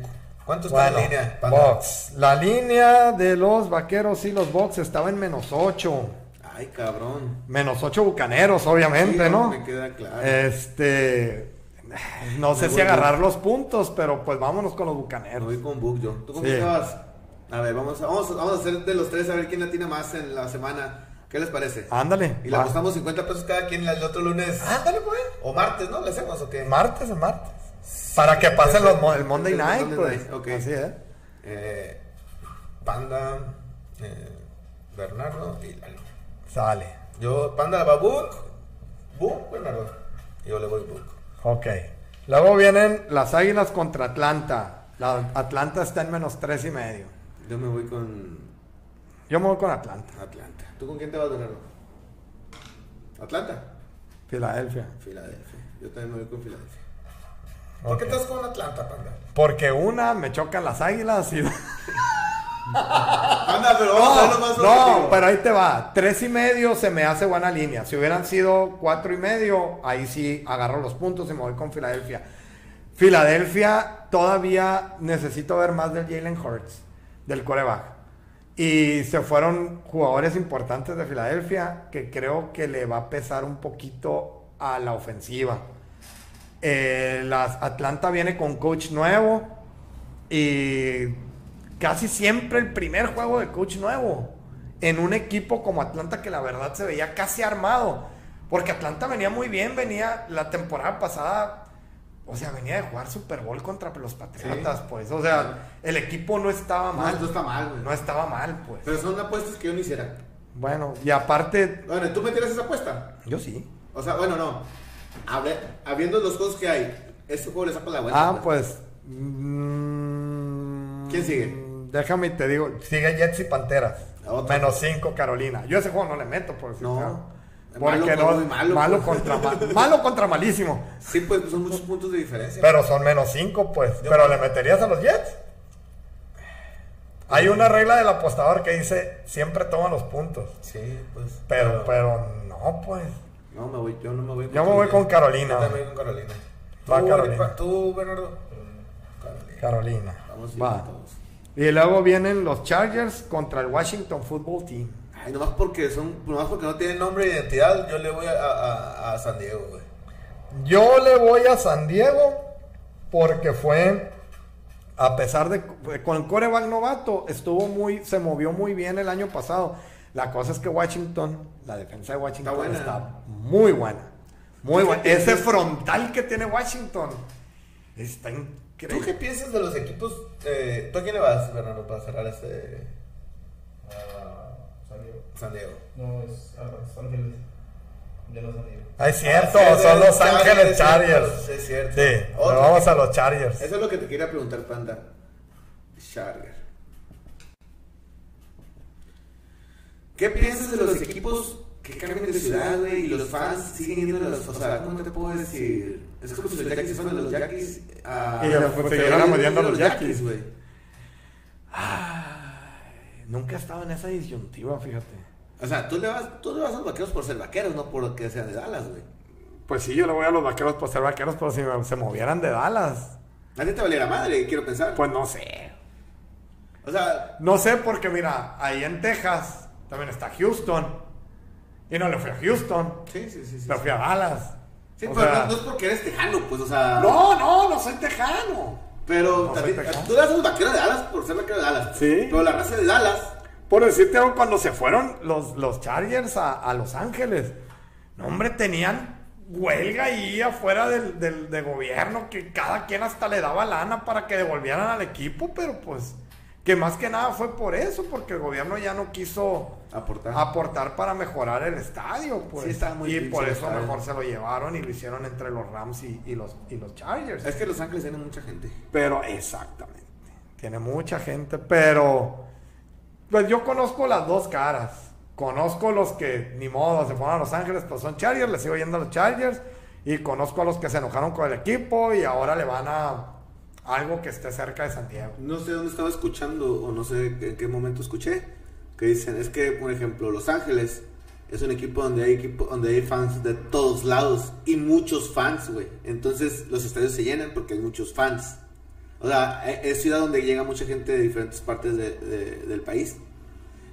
¿Cuánto está Bueno, en línea? Box. La línea de los vaqueros y los box estaba en menos 8. Ay, cabrón. Menos 8 bucaneros, obviamente, Sí, ¿no? Me queda claro. Este. No sé si agarrar los puntos, pero pues vámonos con los bucaneros. voy con Buc yo. ¿Tú con Sí. vas? A ver, vamos a, vamos, vamos a hacer de los tres a ver quién la tiene más en la semana. ¿Qué les parece? Ándale. Y le apostamos 50 pesos cada quien el otro lunes. Ándale, pues. O martes, ¿no? ¿Le hacemos o qué? Martes martes. Para que pasen los, mo- el Monday El Night, Monday pues. Night, ok. Así es. Eh, Panda, eh, Bernardo y Lalo. Sale. Yo, Panda va Book, Book, Bernardo. Yo le voy Book. Ok. Luego vienen las Águilas contra Atlanta. La Atlanta está en menos tres y medio. Yo me voy con Yo me voy con Atlanta. Atlanta. ¿Tú con quién te vas, Bernardo? Atlanta. Filadelfia. Filadelfia. Yo también me voy con Filadelfia. ¿Por qué estás con Atlanta, Panda? Porque una me chocan las águilas y. Panda, pero vamos a verlo más No, pero ahí te va. Tres y medio se me hace buena línea. Si hubieran sido cuatro y medio, ahí sí agarro los puntos y me voy con Filadelfia. Filadelfia todavía necesito ver más del Jalen Hurts, del coreback. Y se fueron jugadores importantes de Filadelfia que creo que le va a pesar un poquito a la ofensiva. Eh, las Atlanta viene con coach nuevo y casi siempre el primer juego de coach nuevo en un equipo como Atlanta que la verdad se veía casi armado. Porque Atlanta venía muy bien, venía la temporada pasada, o sea, venía de jugar Super Bowl contra los Patriotas, Sí. pues. O sea, el equipo no estaba No, mal. no está mal, güey. No estaba mal, pues. Pero son apuestas que yo no hiciera. Bueno, y aparte, Bueno, ¿tú me tiras esa apuesta? yo sí. O sea, bueno, no. Habiendo los juegos que hay, este juego le saca la vuelta. Ah, pues. mm, ¿Quién sigue? Déjame y te digo. Sigue Jets y Panteras. Menos 5 Carolina. Yo ese juego no le meto, por decir No. claro. Malo Porque con no. malo, Malo, pues. contra ma- malo contra malísimo. Sí, pues son muchos puntos de diferencia. Pero son menos 5, pues. Pero le meterías a los Jets. Hay una regla del apostador que dice siempre toma los puntos. Sí, pues. Pero, pero no, pues. No, me voy, yo no me voy Yo me voy con Carolina. Yo también voy con Carolina. Va ¿Tú, Carolina. ¿Tú, Bernardo? Carolina. Carolina. Vamos Va. bien todos. Y luego vienen los Chargers contra el Washington Football Team. Ay, nomás porque son, nomás porque no tienen nombre e identidad, yo le voy a, a, a San Diego, güey. Yo le voy a San Diego porque fue, a pesar de, con el coreback novato, estuvo muy, se movió muy bien el año pasado. La cosa es que Washington, la defensa de Washington Está muy buena. Muy ¿Tú buena. Ese frontal que tiene Washington está ¿Tú increíble. qué piensas de los equipos? Eh, ¿Tú a quién le vas, Bernardo, para cerrar este Ah, San Diego. San Diego? No, es ah, Los Ángeles. No San Diego. Ah, es cierto, Ah, sí, son los Ángeles Chargers. sí, es cierto. Sí, pero vamos a los Chargers. Eso es lo que te quería preguntar, Panda. Charger. ¿Qué piensas de los equipos que cambian de ciudad, güey, y los fans siguen yendo a los... O sea, ¿cómo te puedo decir? Es como si los Yankees fueran de los Yankees a... Y yendo a los Yankees, güey. Nunca he estado en esa disyuntiva, fíjate. O sea, tú le vas, tú le vas a los vaqueros por ser vaqueros, no por que sean de Dallas, güey. Pues sí, yo le voy a los vaqueros por ser vaqueros, pero si se movieran de Dallas, A ti te valiera madre, quiero pensar. pues no sé. O sea, No sé porque mira, ahí en Texas también está Houston. Y no le fui a Houston, sí, sí, sí. sí. pero fui a Dallas. Sí, O pero sea, no, no es porque eres tejano, pues, o sea. no, no, no soy tejano. Pero No tejano. tú le haces vaquero de Dallas por ser vaquero de Dallas. Sí. Pero la raza de Dallas. Por decirte algo, cuando se fueron los, los Chargers a, a Los Ángeles, no, hombre, tenían huelga ahí afuera del, del- de gobierno, que cada quien hasta le daba lana para que devolvieran al equipo, pero pues, que más que nada fue por eso, porque el gobierno ya no quiso Aportar. aportar para mejorar el estadio, pues. Sí, estaba muy y por eso estadio. mejor se lo llevaron y lo hicieron entre los Rams y, y los, y los Chargers. Es que Los Ángeles tiene mucha gente. Pero exactamente. Tiene mucha gente, pero pues yo conozco las dos caras. Conozco los que ni modo se fueron a Los Ángeles, pues son Chargers, les sigo yendo a los Chargers. Y conozco a los que se enojaron con el equipo y ahora le van a algo que esté cerca de San Diego. No sé dónde estaba escuchando o no sé en qué momento escuché que dicen es que por ejemplo Los Ángeles es un equipo donde hay equipo donde hay fans de todos lados y muchos fans, güey. Entonces los estadios se llenan porque hay muchos fans. O sea, e- es ciudad donde llega mucha gente de diferentes partes de- de- del país.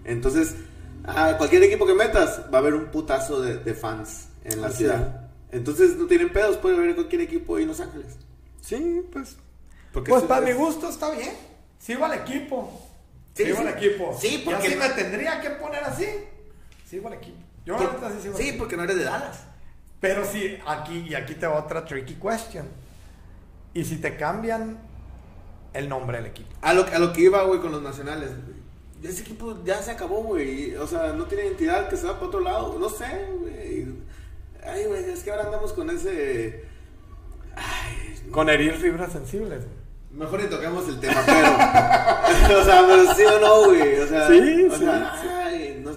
Entonces, a cualquier equipo que metas va a haber un putazo de, de fans en la Así ciudad. Entonces no tienen pedos, puede haber cualquier equipo ahí en Los Ángeles. Sí, pues. Porque Pues es- para mi gusto está bien. Sigo al equipo. Sí, sigo sí. al equipo. Sí, porque- Y así me tendría que poner así. Sigo al equipo. Yo neta sí sigo al equipo. porque no eres de Dallas. Pero sí, aquí y aquí te va otra tricky question. ¿Y si te cambian el nombre del equipo? A lo, a lo que iba, güey, con los nacionales. Ese equipo ya se acabó, güey. O sea, no tiene identidad que se va para otro lado. No sé, güey. Ay, güey, es que ahora andamos con ese. Ay, Con herir fibras sensibles. Mejor ni toquemos el tema, pero. o sea, pero sí o no, güey. O sea, Sí, o sí, sea, ay, no-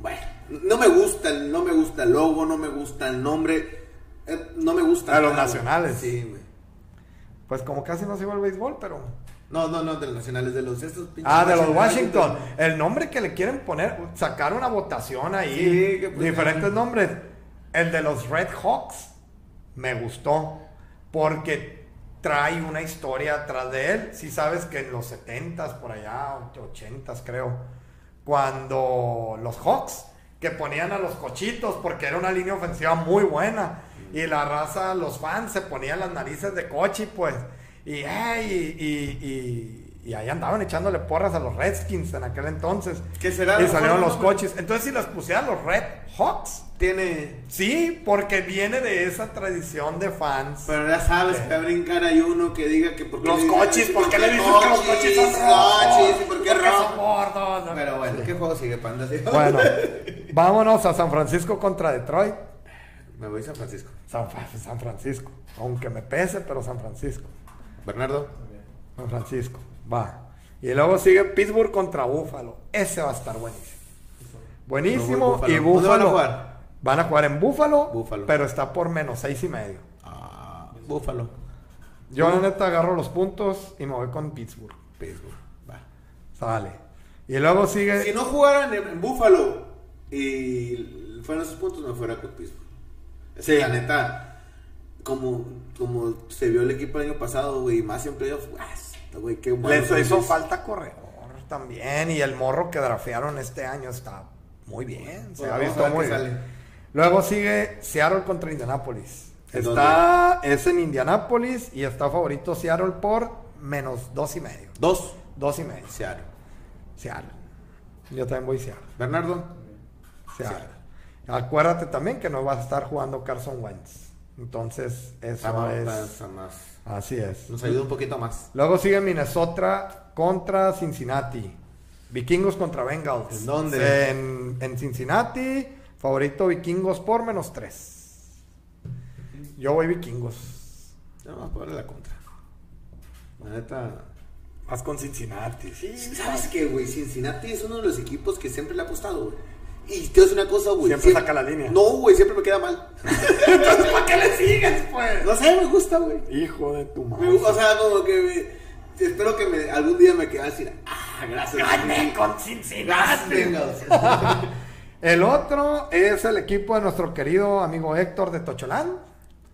bueno, no me gusta, el- no me gusta el logo, no me gusta el nombre. eh, no me gusta. A los nada, güey. nacionales. Sí, güey. Pues como casi no sigo el béisbol, pero... No, no, no, de los nacionales, de los estos pinches Ah, de los Washington. Washington. El nombre que le quieren poner, sacar una votación ahí. Sí, que pues- diferentes nombres. El de los Red Hawks me gustó porque trae una historia atrás de él. Si sabes que en los 70s, por allá, 80s creo, cuando los Hawks, que ponían a los cochitos porque era una línea ofensiva muy buena. Y la raza, los fans se ponían las narices de cochi, pues. Y, ey, y, y, y- y ahí andaban echándole porras a los Redskins en aquel entonces. ¿Qué será? Y salieron los coches. Entonces, si les pusieran los Red Hawks, Tiene. sí, porque viene de esa tradición de fans. Pero ya sabes que va a brincar hay uno que diga que los coches, ¿por qué le dicen que los coches son rojos? coches, ¿y por qué Porque son rojo? gordos. ¿no? Pero bueno, ¿qué juego sigue, Panda? Bueno, vámonos a San Francisco contra Detroit. Me voy a San Francisco. San, San Francisco. Aunque me pese, pero San Francisco. Bernardo. San Francisco. Va. Y luego sigue Pittsburgh contra Buffalo. Ese va a estar buenísimo. Buenísimo. Buffalo. Y ¿Dónde Buffalo. van a jugar? Van a jugar en Buffalo. Búfalo. Pero está por menos seis y medio. Ah, Búfalo. Yo la neta agarro los puntos y me voy con Pittsburgh. Pittsburgh. Va. Sale. Y luego sigue. Si no jugaran en, en Búfalo y fueran esos puntos, me fuera con Pittsburgh. Sí. la neta, como, como se vio el equipo el año pasado, güey, más siempre yo, güey, qué bueno. Les hizo falta corredor también. Y el morro que drafearon este año está muy bien. Se Bueno, ha visto muy bien. sale. Luego sigue Seattle contra Indianapolis. ¿En Está, es en Indianapolis y está favorito Seattle por menos dos y medio. Dos. Dos y medio. Seattle. Seattle. Yo también voy Seattle. Bernardo. Seattle. Acuérdate también que no va a estar jugando Carson Wentz. Entonces, eso es. Así es. Nos ayuda un poquito más. Luego sigue Minnesota contra Cincinnati. Vikingos contra Bengals. ¿En dónde? En, en Cincinnati. Favorito Vikingos por menos tres. Yo voy Vikingos. No, vamos a ponerle la contra. La neta. Más con Cincinnati. Sí. ¿Sabes qué, güey? Cincinnati es uno de los equipos que siempre le ha apostado, güey. Y a decir una cosa, güey. Siempre saca la línea. No, güey, siempre me queda mal. Entonces, ¿para qué le sigues, pues? No sé, me gusta, güey. Hijo de tu Me madre. O sea, como que me- espero que me, algún día me quede decir, ah, gracias. Gané con Cincinnati. El otro es el equipo de nuestro querido amigo Héctor de Tocholán.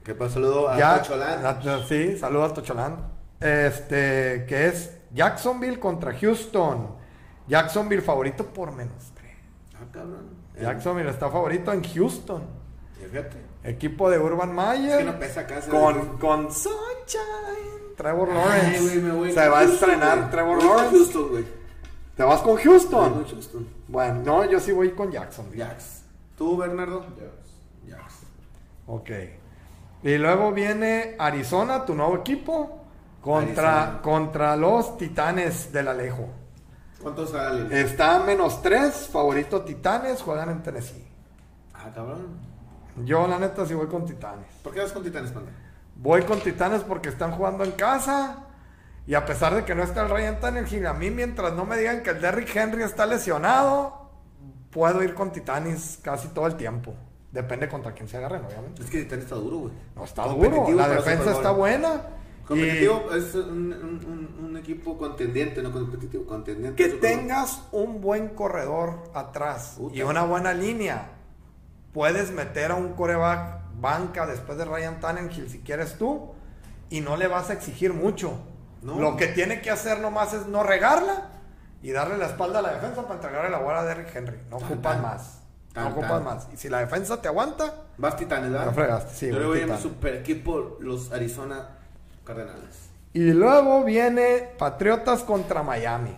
¿Qué pasa? Saludo a Ya- Cholán. a- sí, saludos a Tocholán. Este, que es Jacksonville contra Houston. Jacksonville favorito por menos 3. Ah, cabrón. Jacksonville está favorito en Houston. Fíjate. Equipo de Urban Meyer. Es que no pesa acá. se ve. con, con Sunshine. Trevor Lawrence. Se va a estrenar. Trevor Lawrence. Houston, güey. ¿Te vas con Voy Houston? con Houston. Bueno, no, yo sí voy con Jacksonville. Jax. ¿Tú, Bernardo? Jax. Ok. Y luego viene Arizona, tu nuevo equipo, contra, Arizona. contra los Titanes del Alejo. ¿Cuántos sale? Está a menos 3, favorito Titanes, juegan en Tennessee. Ah, cabrón. Yo la neta sí voy con Titanes. ¿Por qué vas con Titanes, panda? Voy con Titanes porque están jugando en casa. Y a pesar de que no está el Ryan Tannehill, a mí mientras no me digan que el Derrick Henry está lesionado, puedo ir con Titanes casi todo el tiempo. Depende contra quién se agarren, obviamente. Es que Titanes está duro, güey. No está duro, la defensa está buena. Competitivo es un, un- un- un equipo contendiente, no competitivo, contendiente. Que tengas un buen corredor atrás Puta. y una buena línea. Puedes meter a un coreback banca después de Ryan Tannehill si quieres tú y no le vas a exigir mucho. No. Lo que tiene que hacer nomás es no regarla y darle la espalda a la defensa para entregarle la bola a Derrick Henry. No Tan, ocupas tan. más. Tan, no ocupas tan. más. Y si la defensa te aguanta, Vas Titanes, ¿verdad? Lo fregaste, sí, Yo le voy a mi super equipo, los Arizona Cardenales. y luego viene Patriotas contra Miami.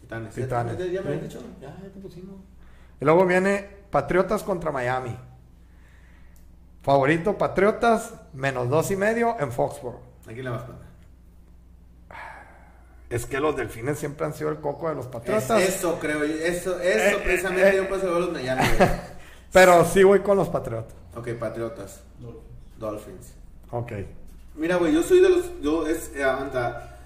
Titanes. Titanes. ¿Ya, me dicho? Ya, ya te pusimos. Y luego viene Patriotas contra Miami. Favorito Patriotas, menos dos y medio en Foxborough. Aquí la vas, panda. Es que los delfines siempre han sido el coco de los Es- Patriotas. eso creo yo, eso, eso Eh, precisamente eh, yo paso a los Miami. Pero sí voy con los Patriotas. ok, Patriotas, Dolphins. Dolphins. Ok. Mira, güey, yo soy de los, yo es, eh, aguanta,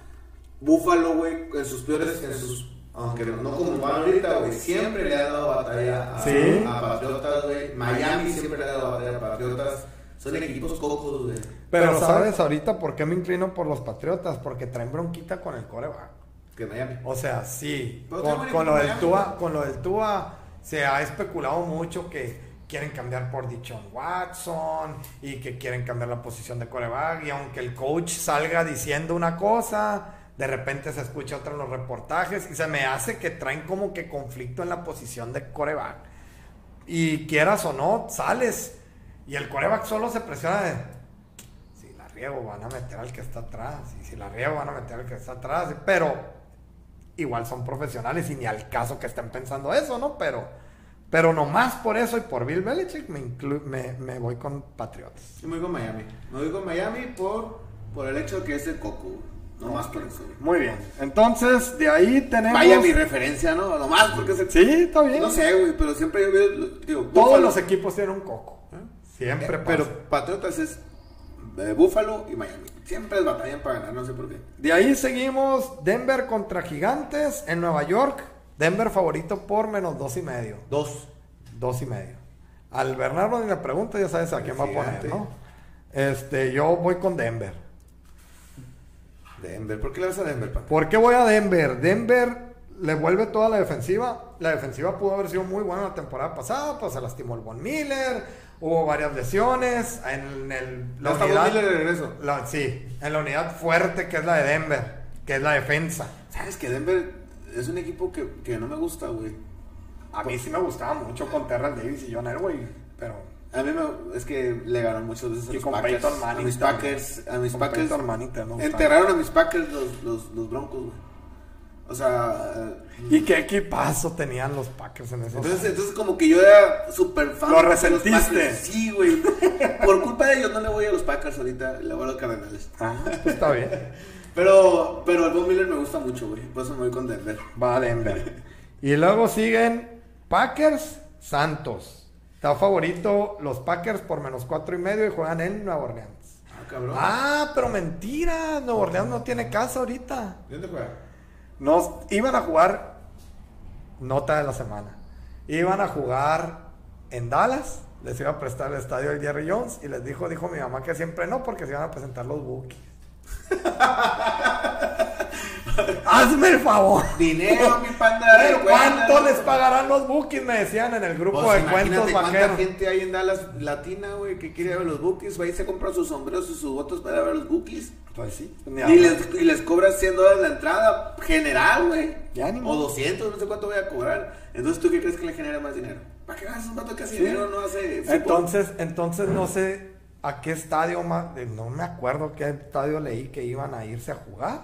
Buffalo, güey, en sus peores, en sus, aunque no como van ahorita, güey, siempre le ha dado batalla a, Sí. a Patriotas, güey. Miami siempre le ha dado batalla a Patriotas. Son equipos cocos, güey. Pero, Pero, ¿sabes ahorita por qué me inclino por los Patriotas? Porque traen bronquita con el coreback. Que Miami. O sea, sí. Con, con lo buen del Tua, con lo del Tua se ha especulado mucho que quieren cambiar por Dichon Watson y que quieren cambiar la posición de coreback. Y aunque el coach salga diciendo una cosa, de repente se escucha otra en los reportajes y se me hace que traen como que conflicto en la posición de coreback. Y quieras o no, sales y el coreback solo se presiona de si la riego van a meter al que está atrás y si la riego van a meter al que está atrás pero igual son profesionales y ni al caso que estén pensando eso no pero pero nomás por eso y por Bill Belichick me, inclu- me, me voy con Patriots Yo me voy con Miami. Me voy con Miami por, por el hecho de que es el coco, güey. No más por eso, muy bien entonces de ahí tenemos Vaya mi referencia, ¿no? Nomás porque es el sí está bien No sé, güey, pero siempre yo veo, digo, todos los equipos tienen un coco siempre Eh, pasa. pero Patriotas es eh, Buffalo y Miami. Siempre es batallan para ganar, no sé por qué. De ahí seguimos Denver contra Gigantes en Nueva York. Denver favorito por menos dos y medio. Dos. Dos y medio. Al Bernardo ni le pregunto, ya sabes a quién va a poner. ¿no? Este, yo voy con Denver. Denver. ¿Por qué le vas a Denver? ¿Por qué voy a Denver? Denver le vuelve toda la defensiva. La defensiva pudo haber sido muy buena la temporada pasada, pues se lastimó el Von Miller, hubo varias lesiones. En el, está Von Miller de regreso. la- sí, en la unidad fuerte que es la de Denver, que es la defensa. ¿Sabes que Denver es un equipo que, que no me gusta, güey? A mí sí me gustaba mucho con Terrell Davis y John Elway, pero A mí me, es que le ganó muchas veces a Y los con Packers. A mis. Packers. A mis Con Packers. También me gustaba. enterraron a mis Packers los, los, los Broncos, güey. O sea. ¿Y qué equipazo tenían los Packers en esos Entonces, años? entonces como que yo era súper fan Lo de los resentiste. Packers. Sí, güey. Por culpa de ellos no le voy a los Packers ahorita, le voy a los Cardenales. Ah, pues está bien. Pero, pero el Von Miller me gusta mucho, güey. Por eso me voy con Denver. Va a Denver. Y luego siguen Packers, Santos. Está favorito los Packers por menos cuatro y medio y juegan en Nueva Orleans. Ah, cabrón. Ah, pero mentira. Nueva Orleans no tiene casa ahorita. ¿De dónde juega? Nos iban a jugar nota de la semana. Iban a jugar en Dallas. Les iba a prestar el estadio el Jerry Jones y les dijo, dijo mi mamá que siempre no porque se iban a presentar los Bookies. Hazme el favor. Dinero, mi panda. ¿Cuánto les pagarán los bookies? Me decían en el grupo Pues de cuentos vaqueros. gente hay en Dallas Latina, güey, que quiere ver los bookies. Va y se compra sus sombreros y sus botas para ver los bookies. Pues sí. Y les, y les cobras 100 dólares la entrada general, güey. Ya ni O modo. 200, no sé cuánto voy a cobrar. Entonces, ¿tú qué crees que le genera más dinero? ¿Para qué ganas un vato que hace Sí. dinero no hace? Entonces, entonces no sé a qué estadio más, eh, no me acuerdo qué estadio leí que iban a irse a jugar.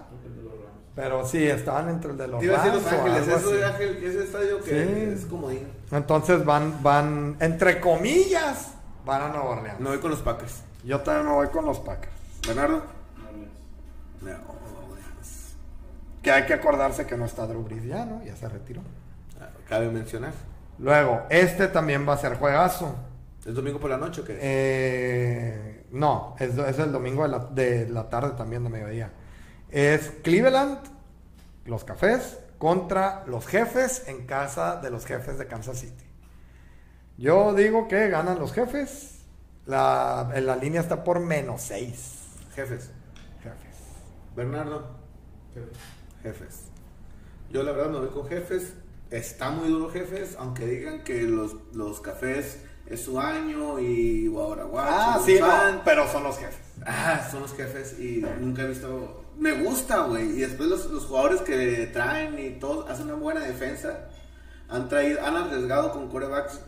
Pero sí, estaban entre el de los iba a decir Rams Los Ángeles, eso de. Ángel, ese estadio que Sí. es comodín. Entonces van, van, entre comillas, van a Nueva Orleans. No voy con los Packers. Yo también me voy con los Packers. Bernardo. No, no. No, Orleans. Que hay que acordarse que no está Drew Brees ya, ¿no? Ya se retiró. Ah, Cabe mencionar. Luego, este también va a ser juegazo. ¿Es domingo por la noche o qué? Eh, no, es, es el domingo de la, de la tarde también, de mediodía. Es Cleveland, los cafés, contra los jefes en casa de los jefes de Kansas City. Yo digo que ganan los jefes. La, en la línea está por menos 6. Jefes. Jefes. Bernardo. Jefes. Yo la verdad me voy con jefes. Está muy duro jefes, aunque digan que los, los cafés es su año y guaraguacho. Ah, sí, no, pero son los jefes. Ah, son los jefes y nunca he visto. Me gusta, güey. Y después los, los jugadores que traen y todos hacen una buena defensa. Han traído, han arriesgado con corebacks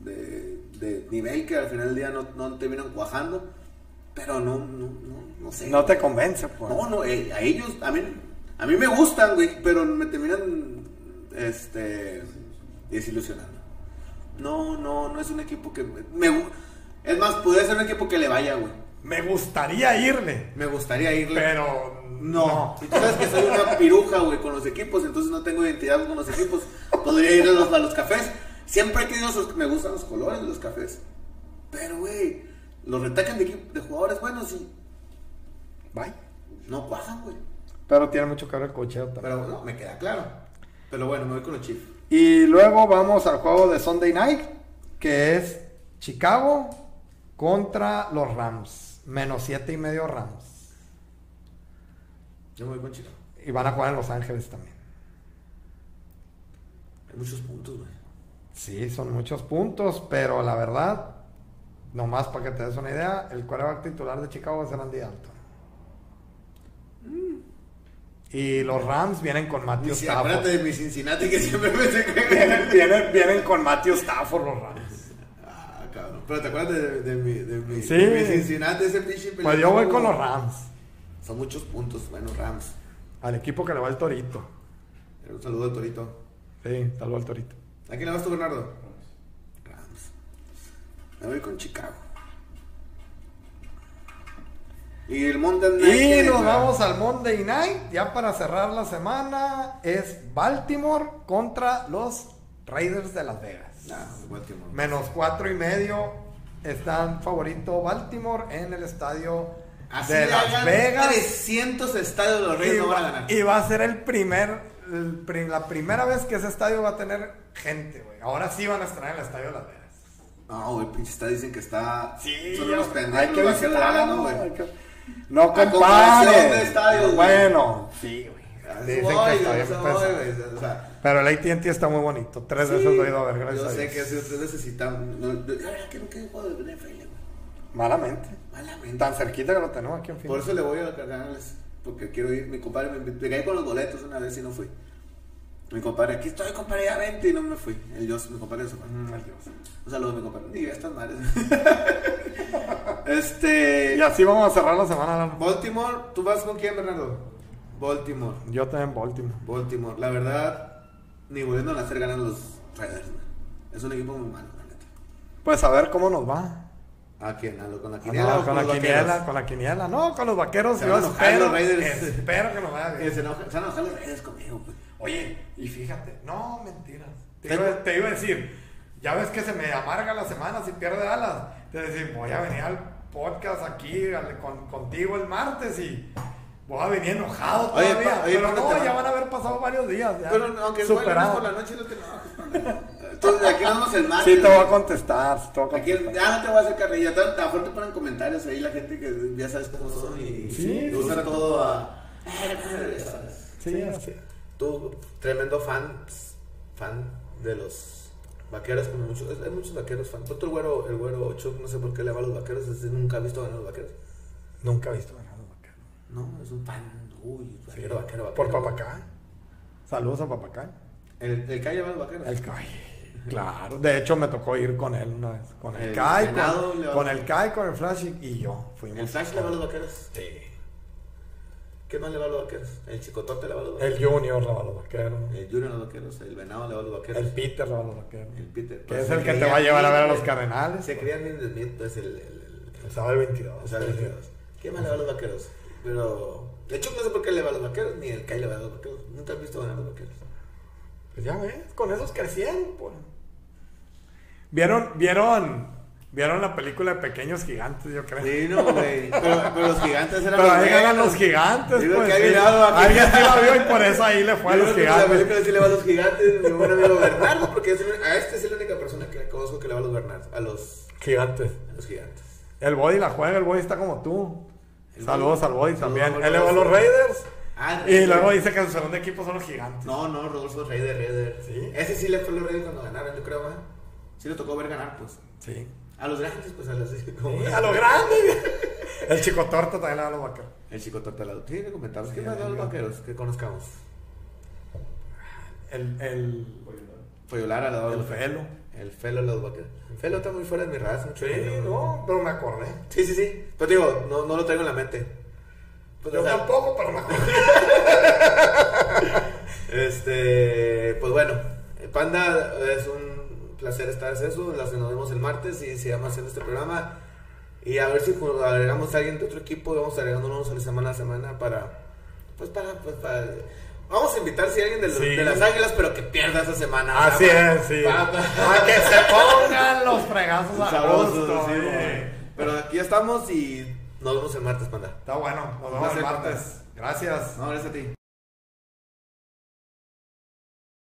de, de nivel que al final del día no, no terminan cuajando. Pero no, no, no, no sé. No te convence, pues. No, no, eh, a ellos, a mí, a mí me gustan, güey, pero me terminan, este, desilusionando. No, no, no es un equipo que me, me es más, podría ser un equipo que le vaya, güey. Me gustaría irle, Me gustaría irle. pero no. Si tú sabes que soy una piruja, güey, con los equipos, entonces no tengo identidad con los equipos. Podría ir a los, a los cafés. Siempre he querido esos, me gustan los colores de los cafés. Pero, güey, los retacan de, de jugadores buenos y Bye. no cuajan, güey. Pero tiene mucho que ver el cocheo también. Pero no, me queda claro. Pero bueno, me voy con los Chiefs. Y luego vamos al juego de Sunday Night, que es Chicago contra los Rams. Menos siete y medio Rams. Yo me voy con Chicago. Y van a jugar en Los Ángeles también. Hay muchos puntos, güey. Sí, son muchos puntos, pero la verdad, nomás para que te des una idea, el quarterback titular de Chicago es Randy Dalton. Y los Rams vienen con Matthew Y si acuérdate Stafford. de mi Cincinnati que siempre me se Vienen, vienen- vienen con Matthew Stafford los Rams. Ah, cabrón. Pero te acuerdas de, de mi, de, mi, Sí. de mi Cincinnati, ese pinche Pues yo voy con los Rams. Son muchos puntos. Bueno, Rams. Al equipo que le va el Torito. Un saludo al Torito. Sí, saludo al Torito. ¿A quién le vas tú, Bernardo? Rams. Me voy con Chicago. Y el Monday Night. Y ¿quién nos vamos al Monday Night, ya para cerrar la semana, es Baltimore contra los Raiders de Las Vegas. Nah, Baltimore. Menos cuatro y medio están favorito Baltimore en el estadio Así de Las Vegas. 300 estadios de los Y Reyes no van a va, ganar. y va a ser el primer, el pri- la primera vez que ese estadio va a tener gente, güey. Ahora sí van a estar en el estadio de Las Vegas. No, güey, pinche está, dicen que está. son ya- unos pendejos. hay que visitarlo, güey. Que- No A compares. de estadios, güey. Bueno, sí, güey. A Dicen que voy, está a bien voy, o sea, Pero el AT&T está muy bonito. Tres veces lo he ido a ver, gracias Yo a sé Dios. que si ustedes necesitan. No, yo- que no quede juego de NFL, güey. Malamente. Malamente. Tan cerquita que lo tenemos aquí en fin. Por eso le voy a los Cardenales. Porque quiero ir. Mi compadre me me pegué con los boletos una vez y no fui. Mi compadre, aquí estoy, compadre, ya vente y no me fui. El Dios, mi compadre se fue. Mm, Dios. Un saludo a mi compadre. Ni estas madres. este. Y así vamos a cerrar la semana. Baltimore, ¿tú vas con quién, Bernardo? Baltimore. Yo también Baltimore. Baltimore. La verdad, ni volviendo a nacer ganan los Raiders. Es un equipo muy malo, la neta. Pues a ver cómo nos va. ¿A quién? ¿A lo- ¿Con la Ah, quiniela no, con la quiniela, con la quiniela. No, con los vaqueros. Se yo espero, los Raiders. espero que nos vaya bien. se enojan- los Raiders conmigo, pues. Oye, y fíjate, no, mentiras. Te iba, te iba a decir, ya ves que se me amarga la semana si pierde Dallas. Te decir, voy a venir al podcast aquí al- con- contigo el martes y voy a venir enojado Oye, todavía. pa- oye, pero ¿cuándo no, ya va? van a haber pasado varios días. Ya, Pero aunque superado. por la noche, no te. Entonces, aquí nos vemos el martes. Sí, te voy a contestar. te voy a Aquí, contestar. ya no te voy a hacer carrilla. Tan, tan fuerte ponen comentarios ahí la gente que ya sabes cómo son y Sí, y usan todo a. Sí, así. Tú, tremendo fan, fan de los vaqueros, como muchos, hay muchos vaqueros fan. Otro güero, el güero Chuck, no sé por qué le va a los vaqueros, es- nunca ha visto ganar a los vaqueros. Nunca he visto ganar a los vaqueros. No, es un fan, uy, vaquero, vaquero, vaquero. Por Papacán. Saludos a Papacán. El, el calle va a los vaqueros. El Kai. Claro, de hecho me tocó ir con él una vez. Con el, El Kai, con, el Kai, con el Flash y, y yo. Fuimos. El Flash le va a los vaqueros. Sí. ¿Qué más le va a los vaqueros? El Chicotote le va a los vaqueros. El Junior le va a los vaqueros. El Junior a los vaqueros. El Venado le va a los vaqueros. El Peter le va a los vaqueros. El Peter. Que Pues es el que te va a llevar a ver a los Cardenales. Se Smith, pues el. el, el, El sábado 22. o sea, el 22. ¿Quién más le va a los vaqueros? Pero. De hecho, no sé por qué le va a los vaqueros, ni el Kai le va a los vaqueros. Nunca he visto ganar a los vaqueros. Pues ya ves, con esos crecieron, pues. ¿Vieron, vieron, vieron la película de Pequeños Gigantes, yo creo? Sí, no, güey. Pero, pero los gigantes eran Pero los ahí buenos. los gigantes, Digo pues. que sí. a- Alguien sí la vio y por eso ahí le fue a los que La gigantes. película sí le va a los gigantes, mi buen amigo Bernardo, porque es a este es la única persona que conozco que le va a los Bernardos, a los, Gigantes. a los gigantes. El Body la juega, el Body está como tú. El Saludos al Body Saludos también. Él le va a los. Raiders. Ah, Y luego dice que su segundo equipo son los gigantes. No, no, Rodolfo Raider, Raider. ¿Sí? Ese sí le fue a los Raiders cuando ganaron, yo creo, ¿eh? Sí le tocó ver ganar, pues. Sí. A los grandes, pues a los como- Sí, a lo grande. El chico torta también le va a los vaqueros. El chico. Sí, le comentamos. ¿Qué más de los vaqueros que conozcamos? El, el, Follolara, la el Felo. El Felo, los vaqueros. El Felo está muy fuera de mi raza. mucho Sí, no, pero me acordé. Sí, sí, sí. Pero digo, no, no lo traigo en la mente. Pues, Yo o sea, tampoco, pero me acordé. Este, pues bueno, Panda, es un placer estar en eso. Las nos vemos el martes y sigamos haciendo este programa. Y a ver si ju- agregamos a alguien de otro equipo. y Vamos agregando unos a la semana a semana para, pues para, pues para. Vamos a invitar si alguien de, los- Sí. de las águilas, pero que pierda esa semana. Así Para- es, sí. para- Para que se pongan los fregazos a gusto. sí. Pero aquí estamos y nos vemos el martes, Panda. Está bueno, nos vemos el martes. Gracias. No, gracias a ti.